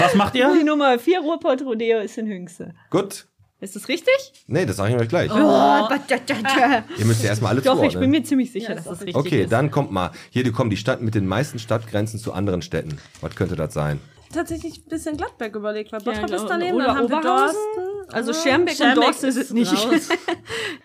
Was macht ihr? Die Nummer 4 Ruhrpott Rodeo ist in Hüngste. Gut. Ist das richtig? Nee, das sage ich euch gleich. Oh, da. Ihr müsst ja erstmal alle Doch, ich zuordnen. bin mir ziemlich sicher, Ja, dass ist das richtig Okay, ist. dann kommt mal. Hier, die kommen die Stadt mit den meisten Stadtgrenzen zu anderen Städten. Was könnte das sein? Tatsächlich ein bisschen Gladberg überlegt, weil Ja, Bottrop ist glaub- daneben, oder dann haben wir Oberhausen. Dorsten. Also Ja, Schermbeck und Dorsten ist es nicht.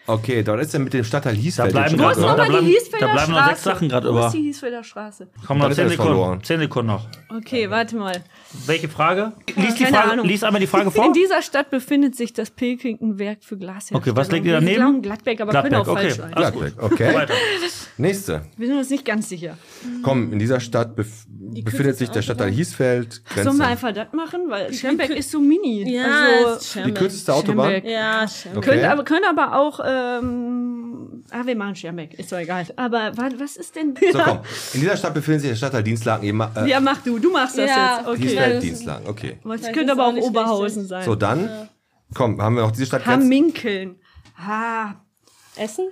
Okay, dort ist er mit dem Stadtteil Da Hiesfeld. bleiben Wo ist Stadt- noch- nochmal da bleiben- da bleiben noch Straße? sechs Sachen gerade Wo über. ist die Hiesfelder Straße? Komm noch Dann ist 10 alles Sekunden. verloren. 10 Sekunden noch. Okay, warte mal. Welche Frage? Lies, die Frage Ahnung. lies einmal die Frage vor. In dieser Stadt befindet sich das Pilkington-Werk für Glasherstellung. Okay, was liegt ihr Wir daneben? glauben Gladbeck, aber Gladbeck, können auch okay. falsch sein. Gladbeck, okay. Nächste. Wir sind uns nicht ganz sicher. Komm, in dieser Stadt bef befindet sich der Stadtteil Hiesfeld. Sollen wir Grenze. einfach das machen? Weil Schermbeck ist so mini. Ja, also, Die kürzeste Autobahn. Schermbeck. Ja, Schermbeck. Okay. Können, aber, können aber auch, ähm, ah, wir machen Schermbeck, ist doch egal. Aber wa- was ist denn? So, komm. In dieser Stadt befindet sich der Stadtteil Dienstlagen. Ihr ma- äh, Ja, mach du, du machst das Ja. jetzt. Okay. Hiesfeld, das Dienstlagen, okay. Es Vielleicht könnte aber auch auch Oberhausen richtig. sein. So, dann, komm, haben wir noch diese Stadt Grenze. Hamminkeln. Ah, Essen?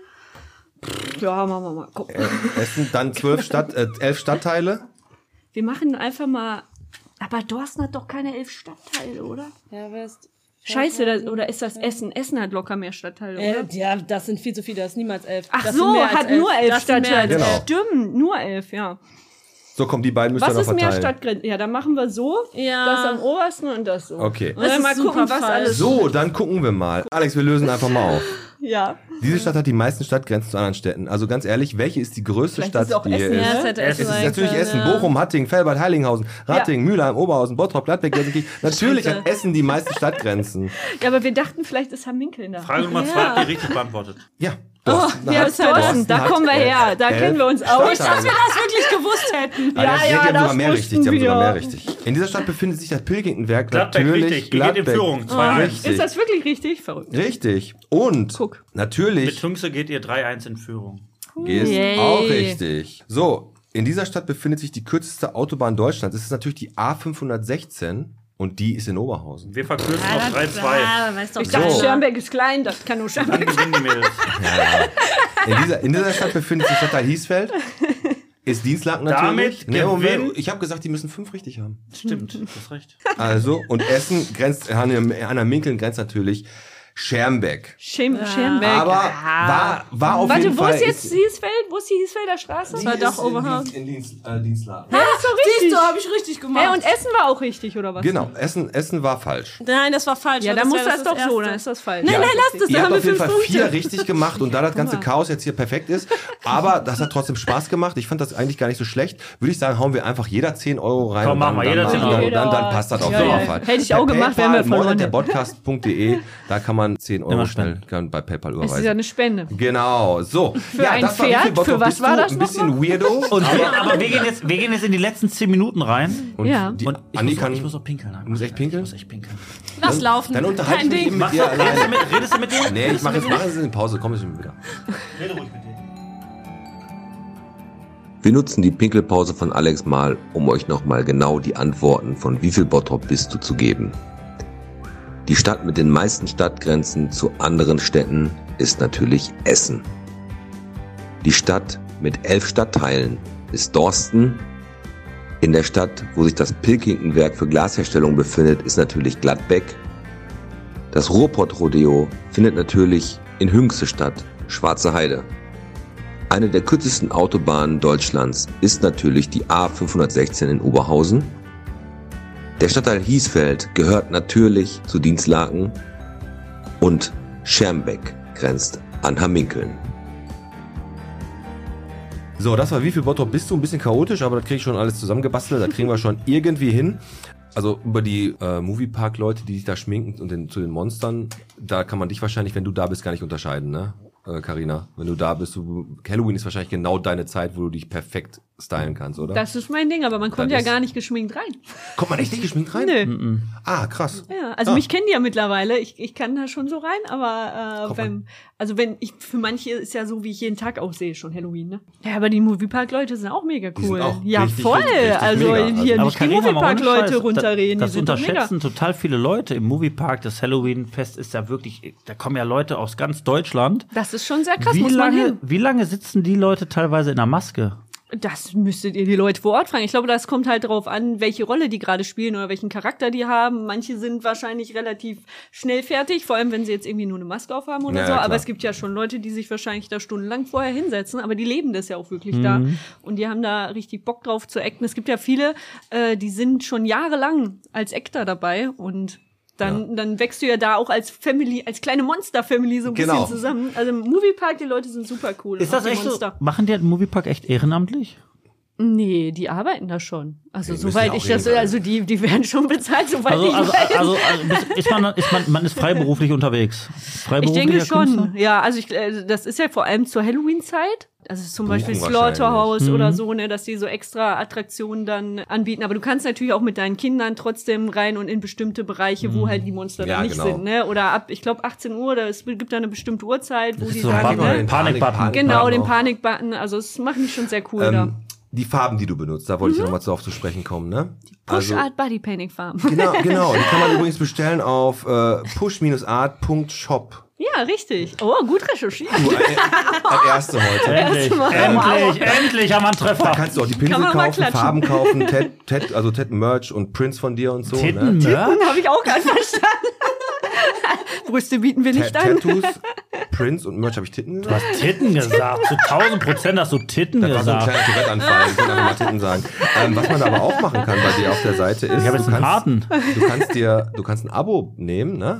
ja, machen wir mal. Guck. Äh, Essen, dann zwölf Stadt, äh, elf Stadtteile. Wir machen einfach mal. Aber Dorsten hat doch keine elf Stadtteile, oder? Ja, West. Scheiße, das, oder ist das Essen? Essen hat locker mehr Stadtteile, Äh, oder? ja, das sind viel zu viele, das ist niemals elf. Ach das so, hat nur elf Das Stadtteile. Genau. Stimmt, nur elf, ja. So, komm, die beiden müsst ihr Was ist mehr. Stadtgrenze? Ja, dann machen wir so. Ja. Das am obersten und das so. Okay. Und dann Das mal ist gucken, super was falsch. alles. So, dann gucken wir mal. Alex, wir lösen einfach mal auf. Ja. Diese Stadt hat die meisten Stadtgrenzen zu anderen Städten. Also ganz ehrlich, welche ist die größte Vielleicht Stadt, ist es auch die hier Essen, ist? Ja, ne? es hätte Es Es ist sein natürlich können, Essen, ja. Bochum, Hattingen, Felbert, Heiligenhausen, Ratingen, Mülheim, Oberhausen, Bottrop, Gladbeck, Gelsenkirchen. Natürlich Scheiße. hat Essen die meisten Stadtgrenzen. Ja, aber wir dachten, vielleicht ist Hamminkeln da. Frage Nummer zwei habt ihr richtig beantwortet. Ja. Dorsten Ja, hat- ist Dorsten, da hat kommen wir elf- her. Da elf kennen wir uns aus. Stadtteile. Das wirklich gewusst hätten. Ah, ja, die haben sogar mehr richtig. Die haben sogar wir. mehr richtig. In dieser Stadt befindet sich das Pilkingtonwerk. Gladbeck, natürlich. richtig. Ihr geht in Führung. 2-1. Richtig. Ist das wirklich richtig? Verrückt. Richtig. Und Guck. Mit natürlich Tünxe geht ihr 3-1 in Führung. ist Yay. auch richtig. So, in dieser Stadt befindet sich die kürzeste Autobahn Deutschlands. Es ist natürlich die A516 und die ist in Oberhausen. Wir verkürzen Ja, auf das- 3-2. ah, weiß doch Ich dachte, keiner. Schermbeck ist klein, das kann nur gewinnen die Mädels. In dieser, in dieser Stadt befindet sich Stadtteil Hiesfeld. Ist Dienstlaken natürlich. Damit Nee, Moment, ich habe gesagt, die müssen fünf richtig haben. Stimmt, du hast recht. Also, und Essen grenzt, Anna Minkeln grenzt natürlich Schermbeck. Schem Schermbeck. Aber war, war auf Warte, jeden wo Fall. ist jetzt Hiesfeld? Wo ist die Hiesfelder Straße? Das war doch Oberhausen. In, Dienst, äh, Dienstlaken. Ja, ist doch richtig. Siehst du, hab ich richtig gemacht. Hä, und Essen war auch richtig, oder was? Genau, Essen, Essen war falsch. Nein, das war falsch. Ja, dann muss wär das doch so, Erste. dann ist das falsch. Nein, nein, lass das, dann haben wir auf jeden fünf Fall vier Punkte. richtig gemacht und da das ganze Chaos jetzt hier perfekt ist, aber das hat trotzdem Spaß gemacht. Ich fand das eigentlich gar nicht so schlecht. Würde ich sagen, hauen wir einfach jeder 10 Euro rein. Komm, machen wir, jeder 10 dann, Euro. Dann, dann passt das auf Ja, jeden ja. Fall. Hätte ich auch gemacht, wären wir verloren. monat.derpodcast.de, da kann man 10 Euro schnell kann bei PayPal Das ist ja überweisen. eine Spende. Genau, so. Für ein das war, wie Pferd? viel Bottrop Für was bist war das Ein bisschen weirdo. Und wir, aber wir gehen, jetzt, wir gehen jetzt in die letzten 10 Minuten rein. Und Ja. die, Und ich, Andi muss, auch, kann, ich muss auch pinkeln. Du musst echt pinkeln? Ich muss echt pinkeln. Lass laufen. dann unterhalte ich mich Ding. mit dir du, redest, du alleine. mit, redest du mit dem? Nee, ich mache jetzt, machen Sie eine Pause, komm ich wieder. Rede ruhig mit dem. Wir nutzen die Pinkelpause von Alex mal, um euch nochmal genau die Antworten von wie viel Bottrop bist du zu geben. Die Stadt mit den meisten Stadtgrenzen zu anderen Städten ist natürlich Essen. Die Stadt mit elf Stadtteilen ist Dorsten. In der Stadt, wo sich das Pilkingtonwerk für Glasherstellung befindet, ist natürlich Gladbeck. Das Ruhrpott-Rodeo findet natürlich in Hüngste statt, Schwarze Heide. Eine der kürzesten Autobahnen Deutschlands ist natürlich die A516 in Oberhausen. Der Stadtteil Hiesfeld gehört natürlich zu Dienstlaken und Schermbeck grenzt an Hamminkeln. So, das war wie viel Bottrop bist du? Ein bisschen chaotisch, aber das kriege ich schon alles zusammengebastelt. Da kriegen wir schon irgendwie hin. Also über die äh, Moviepark-Leute, die sich da schminken und den, zu den Monstern, da kann man dich wahrscheinlich, wenn du da bist, gar nicht unterscheiden, ne? Äh, Carina, wenn du da bist, du, Halloween ist wahrscheinlich genau deine Zeit, wo du dich perfekt stylen kannst, oder? Das ist mein Ding, aber man kommt Das ja gar nicht geschminkt rein. Kommt man echt nicht geschminkt rein? Nö. Ah, krass. Ja, also Ah. mich kennen die ja mittlerweile. Ich, ich kann da schon so rein, aber äh, wenn, also wenn ich für manche ist ja so, wie ich jeden Tag aussehe, schon Halloween, ne? Ja, aber die Moviepark-Leute sind auch mega Die sind cool. auch ja, richtig, voll. richtig, richtig also mega. hier Also- nicht die Moviepark-Leute runterreden, Das, die das unterschätzen total viele Leute. Im Moviepark, das Halloween-Fest ist ja wirklich, da kommen ja Leute aus ganz Deutschland. Das ist schon sehr krass, wie, muss man lange, hin. wie lange sitzen die Leute teilweise in der Maske? Das müsstet ihr die Leute vor Ort fragen. Ich glaube, das kommt halt darauf an, welche Rolle die gerade spielen oder welchen Charakter die haben. Manche sind wahrscheinlich relativ schnell fertig, vor allem wenn sie jetzt irgendwie nur eine Maske aufhaben oder Ja, so. ja, Aber klar. es gibt ja schon Leute, die sich wahrscheinlich da stundenlang vorher hinsetzen, aber die leben das ja auch wirklich da. Mhm. Und die haben da richtig Bock drauf zu acten. Es gibt ja viele, äh, die sind schon jahrelang als Actor dabei und dann, dann wächst du ja da auch als Family, als kleine Monster-Family so ein Genau. bisschen zusammen. Also im Moviepark, die Leute sind super cool. Ist das die echt so? Monster. Machen die den Moviepark echt ehrenamtlich? Nee, die arbeiten da schon. Also Die soweit ich das, jeden also die, die werden schon bezahlt, soweit Also, ich also, weiß. also, also ist man, ist man, man ist freiberuflich unterwegs. ich Freiberuflicher denke schon, Künstler? ja. Also ich, äh, das ist ja vor allem zur Halloween-Zeit. Also zum Beispiel Slaughterhouse wahrscheinlich. oder so, ne, dass die so extra Attraktionen dann anbieten. Aber du kannst natürlich auch mit deinen Kindern trotzdem rein und in bestimmte Bereiche, wo halt die Monster Ja, dann nicht genau. sind, ne? Oder ab, ich glaube 18 Uhr, oder es gibt da eine bestimmte Uhrzeit, wo Das die so sagen, ne? Panik-Button. Genau, den. Panik-Button. Also es machen die schon sehr cool da. Die Farben, die du benutzt, da wollte ich nochmal drauf zu sprechen kommen, ne? Push Art Body Panic Farm. Genau, genau. Die kann man übrigens bestellen auf äh, push-art.shop. Ja, richtig. Oh, gut recherchiert. Du, äh, als erste heute. Endlich, Erstmal. endlich, endlich haben wir einen Da Treffer. kannst du auch die Pinsel kaufen, klatschen. Farben kaufen, Ted, Ted, also Ted Merch und Prints von dir und so. Titten, Ne? Merch? Habe ich auch gerade verstanden. Brüste bieten wir Ta nicht an. Tattoos, Prints und Merch habe ich Titten Du gesagt. hast Titten gesagt. Zu 1000 Prozent hast du Titten Das war so ein gesagt. kleiner Tourette-Anfall. Ich wollte einfach mal Titten sagen. Ähm, was man aber auch machen kann bei dir auf der Seite ist, Ich habe du, jetzt einen kannst, harten. du kannst dir, du kannst ein Abo nehmen, ne?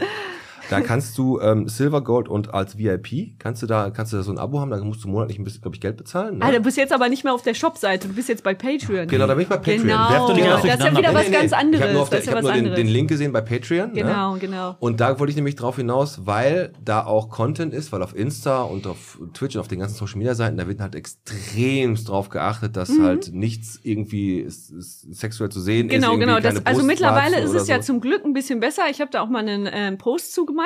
Da kannst du ähm, Silver, Gold und als VIP kannst du da kannst du da so ein Abo haben. Da musst du monatlich ein bisschen, glaube ich, Geld bezahlen. Ne? Ah, du bist jetzt aber nicht mehr auf der Shop-Seite, du bist jetzt bei Patreon. Genau, da bin ich bei Patreon. Genau, Werft doch nicht alles das ist ja wieder was Nee, nee, ganz anderes. Ich habe nur, auf der, ich ist ja hab nur den, den Link gesehen bei Patreon. Genau, ne? genau. Und da wollte ich nämlich drauf hinaus, weil da auch Content ist, weil auf Insta und auf Twitch und auf den ganzen Social Media Seiten, da wird halt extremst drauf geachtet, dass Mhm. halt nichts irgendwie sexuell zu sehen ist. Genau, irgendwie genau. Keine also mittlerweile ist es ja so. zum Glück ein bisschen besser. Ich habe da auch mal einen äh, Post zugemacht,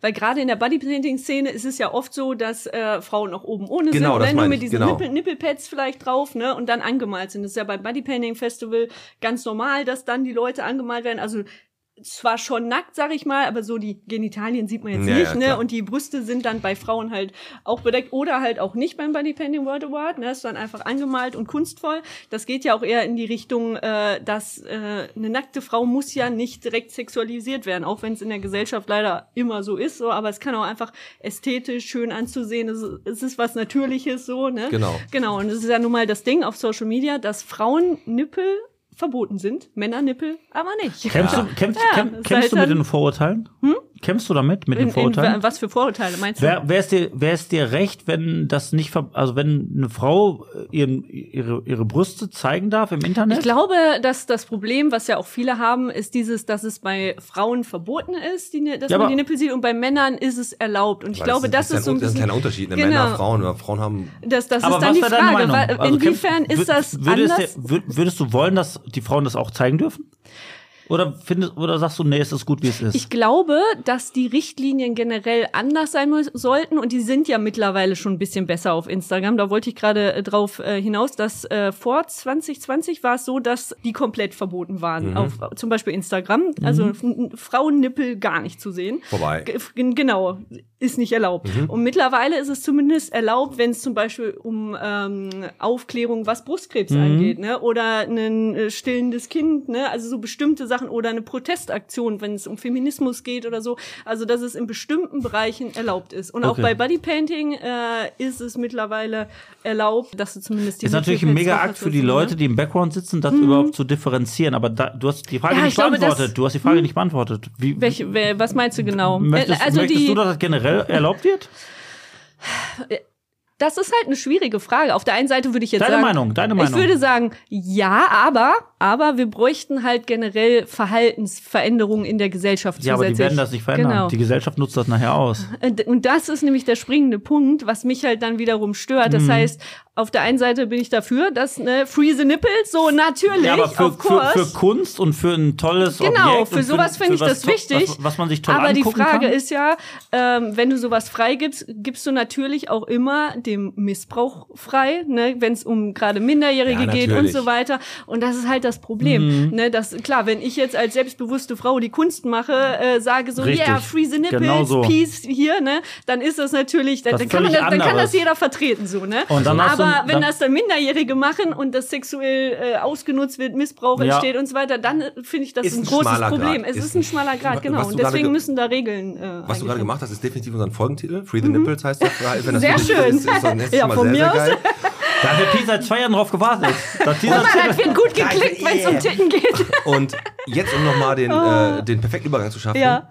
weil gerade in der Bodypainting-Szene ist es ja oft so, dass äh, Frauen auch oben ohne Genau, sind, das ne? nur mit diesen genau. Nippel, Nippelpads vielleicht drauf, ne, und dann angemalt sind. Das ist ja beim Bodypainting-Festival ganz normal, dass dann die Leute angemalt werden. Also zwar schon nackt, sag ich mal, aber so die Genitalien sieht man jetzt Ja, nicht, ja, ne? klar. Und die Brüste sind dann bei Frauen halt auch bedeckt oder halt auch nicht beim Body Painting World Award, ne? Ist dann einfach angemalt und kunstvoll. Das geht ja auch eher in die Richtung, äh, dass äh, eine nackte Frau muss ja nicht direkt sexualisiert werden, auch wenn es in der Gesellschaft leider immer so ist, so, aber es kann auch einfach ästhetisch schön anzusehen. Es, ist- es ist was Natürliches so, ne? Genau. Genau, und das ist ja nun mal das Ding auf Social Media, dass Frauennippel verboten sind, Männernippel aber nicht. Kämpfst du, kämpfst, Ja, kämpfst halt du mit dann- den Vorurteilen? Kämpfst du damit mit In, den in, Vorurteilen? was für Vorurteile meinst du? Wer, wer ist dir, wer ist dir recht, wenn das nicht, ver also wenn eine Frau äh, ihren, ihre, ihre Brüste zeigen darf im Internet? Ich glaube, dass das Problem, was ja auch viele haben, ist dieses, dass es bei Frauen verboten ist, die, dass Ja, man die Nippel sieht und bei Männern ist es erlaubt. Und ich glaube, das, ein- ist so ein das ist ein bisschen, kleiner Unterschied. Ne? Genau. Männer, Frauen, oder Frauen haben das, das Aber ist dann was die wäre deine Frage. Also inwiefern ist das es anders? dir- wür- würdest du wollen, dass die Frauen das auch zeigen dürfen? Oder findest, oder sagst du, nee, es ist gut, wie es ist? Ich glaube, dass die Richtlinien generell anders sein sollten und die sind ja mittlerweile schon ein bisschen besser auf Instagram. Da wollte ich gerade äh, drauf äh, hinaus, dass äh, vor 2020 war es so, dass die komplett verboten waren auf äh, zum Beispiel Instagram. Also f- n- Frauennippel gar nicht zu sehen. vorbei. F- Genau, ist nicht erlaubt. Und mittlerweile ist es zumindest erlaubt, wenn es zum Beispiel um ähm, Aufklärung, was Brustkrebs angeht, ne? Oder ein äh, stillendes Kind, ne? Also so bestimmte Sachen oder eine Protestaktion, wenn es um Feminismus geht oder so. Also dass es in bestimmten Bereichen erlaubt ist. Und auch Okay. bei Bodypainting äh, ist es mittlerweile erlaubt, dass du zumindest die ist natürlich ein mega Akt für die ne? Leute, die im Background sitzen, das überhaupt zu differenzieren. Aber da, du hast die Frage Ja, nicht ich glaube, beantwortet. Du hast die Frage nicht beantwortet. Wie, Welche, was meinst du genau? möchtest, also möchtest die, du, dass das generell erlaubt wird? Das ist halt eine schwierige Frage. Auf der einen Seite würde ich jetzt Deine sagen, Meinung, deine Meinung. Ich würde sagen, ja, aber, aber wir bräuchten halt generell Verhaltensveränderungen in der Gesellschaft Ja, aber die werden das nicht verändern. Genau. Die Gesellschaft nutzt das nachher aus. Und das ist nämlich der springende Punkt, was mich halt dann wiederum stört. Das heißt, auf der einen Seite bin ich dafür, dass ne, Free the Nipples, so natürlich, Ja, aber für, für, für Kunst und für ein tolles Genau, Objekt. für und sowas finde ich das wichtig. Was, was man sich toll Aber die Frage kann. ist ja, ähm, wenn du sowas freigibst, gibst du natürlich auch immer dem Missbrauch frei, ne, wenn es um gerade Minderjährige Ja, geht und so weiter. Und das ist halt das Problem. Mhm. Ne, das, klar, wenn ich jetzt als selbstbewusste Frau die Kunst mache, äh, sage so, Richtig. yeah, free the nipples, Genau so. peace hier, ne, dann ist das natürlich, dann, Das dann, kann, man das, dann kann das jeder vertreten, so, ne. Und dann Aber wenn dann- das dann Minderjährige machen und das sexuell äh, ausgenutzt wird, Missbrauch Ja. entsteht und so weiter, dann äh, finde ich das Ist ein ein großes schmaler Grad. Problem. Es Ist ist ein schmaler Grad, genau. Und deswegen ge- müssen da Regeln. Äh, Was du gerade gemacht hast, ist definitiv unser Folgentitel. Free the Nipples heißt das. Wenn Sehr schön. Ist, ist das nächste Ja, Mal von sehr, mir sehr aus. geil. Da hat der Pi seit zwei Jahren drauf gewartet. Dass dieser mal, das wird gut geklickt, wenn es um Titten geht. Und jetzt, um nochmal den, äh, den perfekten Übergang zu schaffen, Oh. Ja.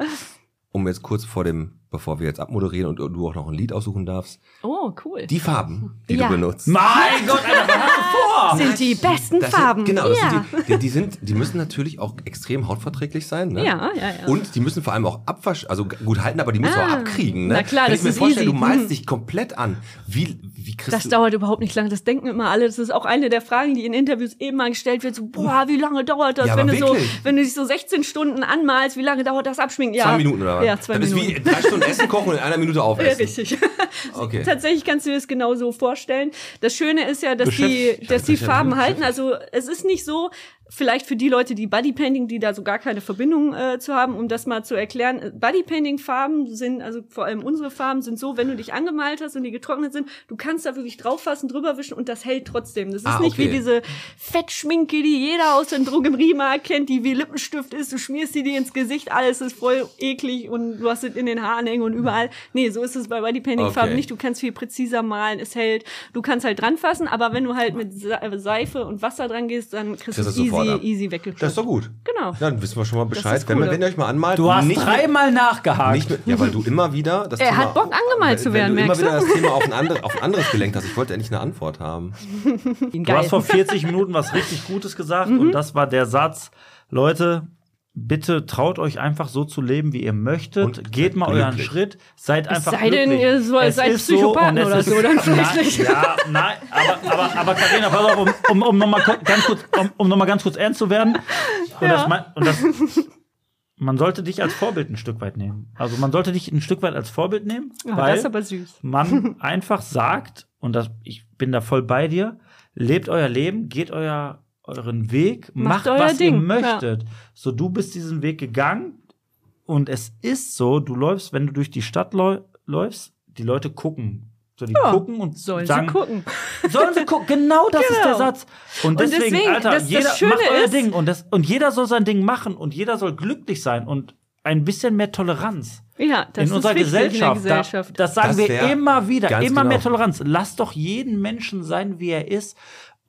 um jetzt kurz vor dem, bevor wir jetzt abmoderieren und du auch noch ein Lied aussuchen darfst, Oh, cool. die Farben, die Ja. du benutzt. mein Gott, Alter, was hast du vor? sind die besten Das Farben. Sind, genau, das ja. sind die, die, die sind, die müssen natürlich auch extrem hautverträglich sein. Ne? Ja, ja, ja. Und die müssen vor allem auch abwasch, also gut halten, aber die müssen Ah, auch abkriegen. Ne? na klar, Wenn das ich mir ist vorstelle, easy. du malst Mhm. dich komplett an. Wie, wie kriegst Das du. dauert überhaupt nicht lange. Das denken immer alle. Das ist auch eine der Fragen, die in Interviews eben mal gestellt wird. So, boah, wie lange dauert das? Ja, wenn du so, wirklich? wenn du dich so 16 Stunden anmalst, wie lange dauert das Abschminken? Ja. Zwei Minuten oder was? Ja, zwei das Minuten. ist wie drei Stunden Essen kochen und in einer Minute Ja, aufessen. richtig. Okay. Tatsächlich kannst du dir das genau so vorstellen. Das Schöne ist ja, dass die, Beschäftigt- dass die Beschäftigt- Farben halten. Also es ist nicht so, vielleicht für die Leute, die Bodypainting, die da so gar keine Verbindung äh, zu haben, um das mal zu erklären. Bodypainting-Farben sind, also vor allem unsere Farben sind so, wenn du dich angemalt hast und die getrocknet sind, du kannst da wirklich drauf fassen, drüber wischen und das hält trotzdem. Das ist Ah, nicht wie diese Fettschminke, die jeder aus dem Drogeriemarkt kennt, die wie Lippenstift ist. Du schmierst die dir ins Gesicht, alles ist voll eklig und du hast es in den Haaren hängen und überall. Nee, so ist es bei Bodypainting-Farben Okay. nicht. Du kannst viel präziser malen, es hält. Du kannst halt dran fassen, aber wenn du halt mit äh, Seife und Wasser dran gehst, dann kriegst du easy easy, easy weggekriegt. Das ist doch gut. Genau. Ja, dann wissen wir schon mal Bescheid. Wenn, wenn ihr euch mal anmalt, Du hast dreimal nachgehakt. Nicht mit, ja, weil du immer wieder das Er Thema, hat Bock, angemalt zu werden, weil du immer merkst du? wieder das Thema auf ein, andere, auf ein anderes gelenkt hast. Ich wollte endlich eine Antwort haben. Du hast vor 40 Minuten was richtig Gutes gesagt Mhm. und das war der Satz, Leute, bitte traut euch einfach so zu leben, wie ihr möchtet. Und Geht mal euren glücklich. Schritt, seid einfach sei denn, glücklich. ihr so- Es seid ist Psychopathen es oder so, dann nein, vielleicht. Ja, nein, aber, aber, aber Carina, pass auf, um, um, um nochmal ganz kurz, um, um noch mal ganz kurz ernst zu werden. Und das, mein- und das, man sollte dich als Vorbild ein Stück weit nehmen. Also man sollte dich ein Stück weit als Vorbild nehmen, Ja, weil das ist aber süß. man einfach sagt, und das, ich bin da voll bei dir, lebt euer Leben, geht euer, euren Weg, Macht macht, euer was Ding, ihr möchtet. So, du bist diesen Weg gegangen und es ist so, du läufst, wenn du durch die Stadt läu läufst, die Leute gucken. So, die Ja, gucken und Sollen sagen, sie gucken. Sollen sie gucken, genau das ist der Genau. Satz. Und Und deswegen, deswegen, Alter, das- das jeder Schöne macht euer ist- Ding und, das, und jeder soll sein Ding machen und jeder soll glücklich sein und ein bisschen mehr Toleranz Ja, das in ist unserer wichtig Gesellschaft. in der Gesellschaft. Da, das sagen Das wir immer wieder, immer mehr genau. Toleranz. Lasst doch jeden Menschen sein, wie er ist.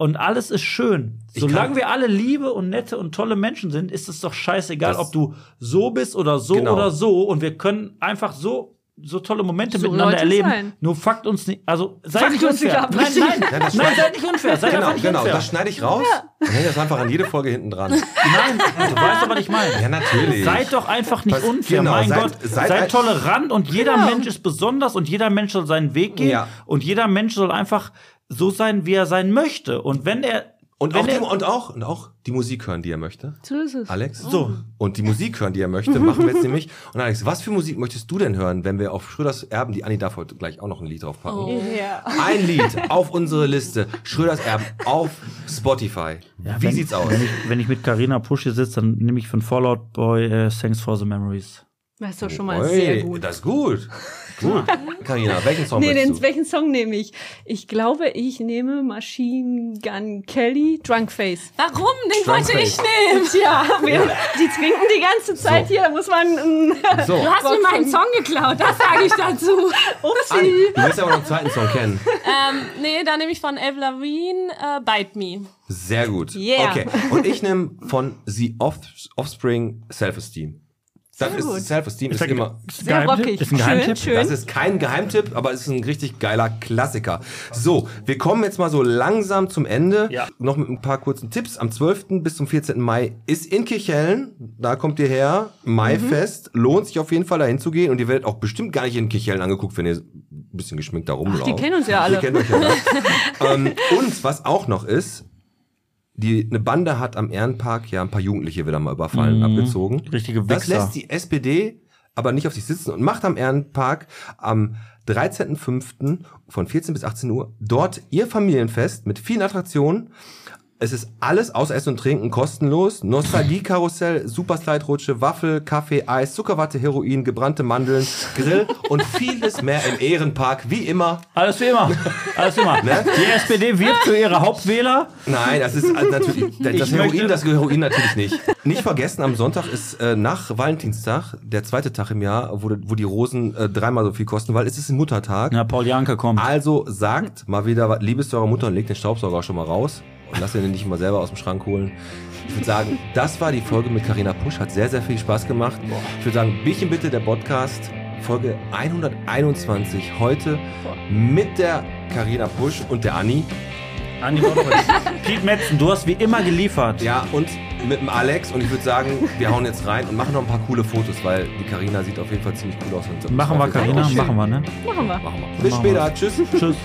Und alles ist schön. Solange wir alle liebe und nette und tolle Menschen sind, ist es doch scheißegal, ob du so bist oder so Genau. oder so. Und wir können einfach so so tolle Momente So miteinander Leute erleben. sein. Nur fuckt uns nicht, also seid Fuckt nicht uns nicht unfair. ab, nein, nein, Ja, das nein, seid nicht unfair. Seid Genau, einfach nicht genau. unfair. Das schneide ich raus und hänge das einfach an jede Folge hinten dran. Nein, du weißt aber, was ich meine. Ja, natürlich. Seid doch einfach nicht Was- unfair, genau, mein seid- Gott. seid Seid, tolerant und jeder Genau. Mensch ist besonders und jeder Mensch soll seinen Weg gehen Ja. und jeder Mensch soll einfach so sein, wie er sein möchte. Und wenn er Und wenn auch, die, er, und, auch, und auch die Musik hören, die er möchte. So ist es. Alex? so, Und die Musik hören, die er möchte, machen wir jetzt nämlich. Und Alex, was für Musik möchtest du denn hören, wenn wir auf Schröders Erben, die Anni darf heute gleich auch noch ein Lied draufpacken. Oh. Ja. Ein Lied auf unsere Liste. Schröders Erben auf Spotify. Wie wenn, sieht's aus? Wenn ich, wenn ich mit Carina Pusch hier sitze, dann nehme ich von Fallout Boy äh, Thanks for the Memories. Das ist doch schon mal Ui, sehr gut. Das ist gut. Gut. Carina, welchen Song Nee, den, du? welchen Song nehme ich? Ich glaube, ich nehme Machine Gun Kelly, Drunk Face. Warum? Den Drunk wollte ich Face. nehmen. Tja, wir, die trinken die ganze Zeit So. hier, da muss man. äh, So, Du hast mir meinen Song geklaut, das sage ich dazu. Anni, du willst aber noch einen zweiten Song kennen. ähm, nee, da nehme ich von Avril Lavigne äh, Bite Me. Sehr gut. Yeah. Okay. Und ich nehme von The Off- Offspring Self-Esteem. Das ist Self-Esteem ist immer. Sehr rockig. Ist ein Schön, Geheimtipp? schön. Das ist kein Geheimtipp, aber es ist ein richtig geiler Klassiker. So, wir kommen jetzt mal so langsam zum Ende. Ja. Noch mit ein paar kurzen Tipps. Am 12. bis zum 14. Mai ist in Kirchhellen, da kommt ihr her, Maifest. Lohnt sich auf jeden Fall dahin zu gehen und ihr werdet auch bestimmt gar nicht in Kirchhellen angeguckt, wenn ihr ein bisschen geschminkt da rumlauft. die kennen uns ja alle. Die kennen euch ja alle. ähm, und was auch noch ist, die, eine Bande hat am Ehrenpark ja ein paar Jugendliche wieder mal überfallen, Mhm. abgezogen. Richtige Das Wichser. lässt die SPD aber nicht auf sich sitzen und macht am Ehrenpark am 13.05. von 14 bis 18 Uhr dort ihr Familienfest mit vielen Attraktionen. Es ist alles außer Essen und Trinken kostenlos. Nostalgie-Karussell, Superslide-Rutsche, Waffel, Kaffee, Eis, Zuckerwatte, Heroin, gebrannte Mandeln, Grill und vieles mehr im Ehrenpark. Wie immer. Alles wie immer. Alles wie immer. Ne? Die SPD wirbt für ihre Hauptwähler. Nein, das ist äh, natürlich das Ich Heroin, das Heroin natürlich nicht. Nicht vergessen, am Sonntag ist äh, nach Valentinstag der zweite Tag im Jahr, wo, wo die Rosen äh, dreimal so viel kosten, weil es ist ein Muttertag. Na, Paul Janke kommt. Also sagt mal wieder Liebes zu eurer Mutter und legt den Staubsauger schon mal raus und lasst ihn nicht immer selber aus dem Schrank holen. Ich würde sagen, das war die Folge mit Carina Pusch. Hat sehr, sehr viel Spaß gemacht. Ich würde sagen, Bierchen bitte, der Podcast, Folge 121. Heute mit der Carina Pusch und der Anni. Andi Bottrop. Piet Metzen, du hast wie immer geliefert. Ja, und mit dem Alex. Und ich würde sagen, wir hauen jetzt rein und machen noch ein paar coole Fotos, weil die Carina sieht auf jeden Fall ziemlich cool aus. Und Machen wir, Carina? Schön. Machen wir, ne? Machen wir. Machen wir. Bis später. Tschüss. Tschüss.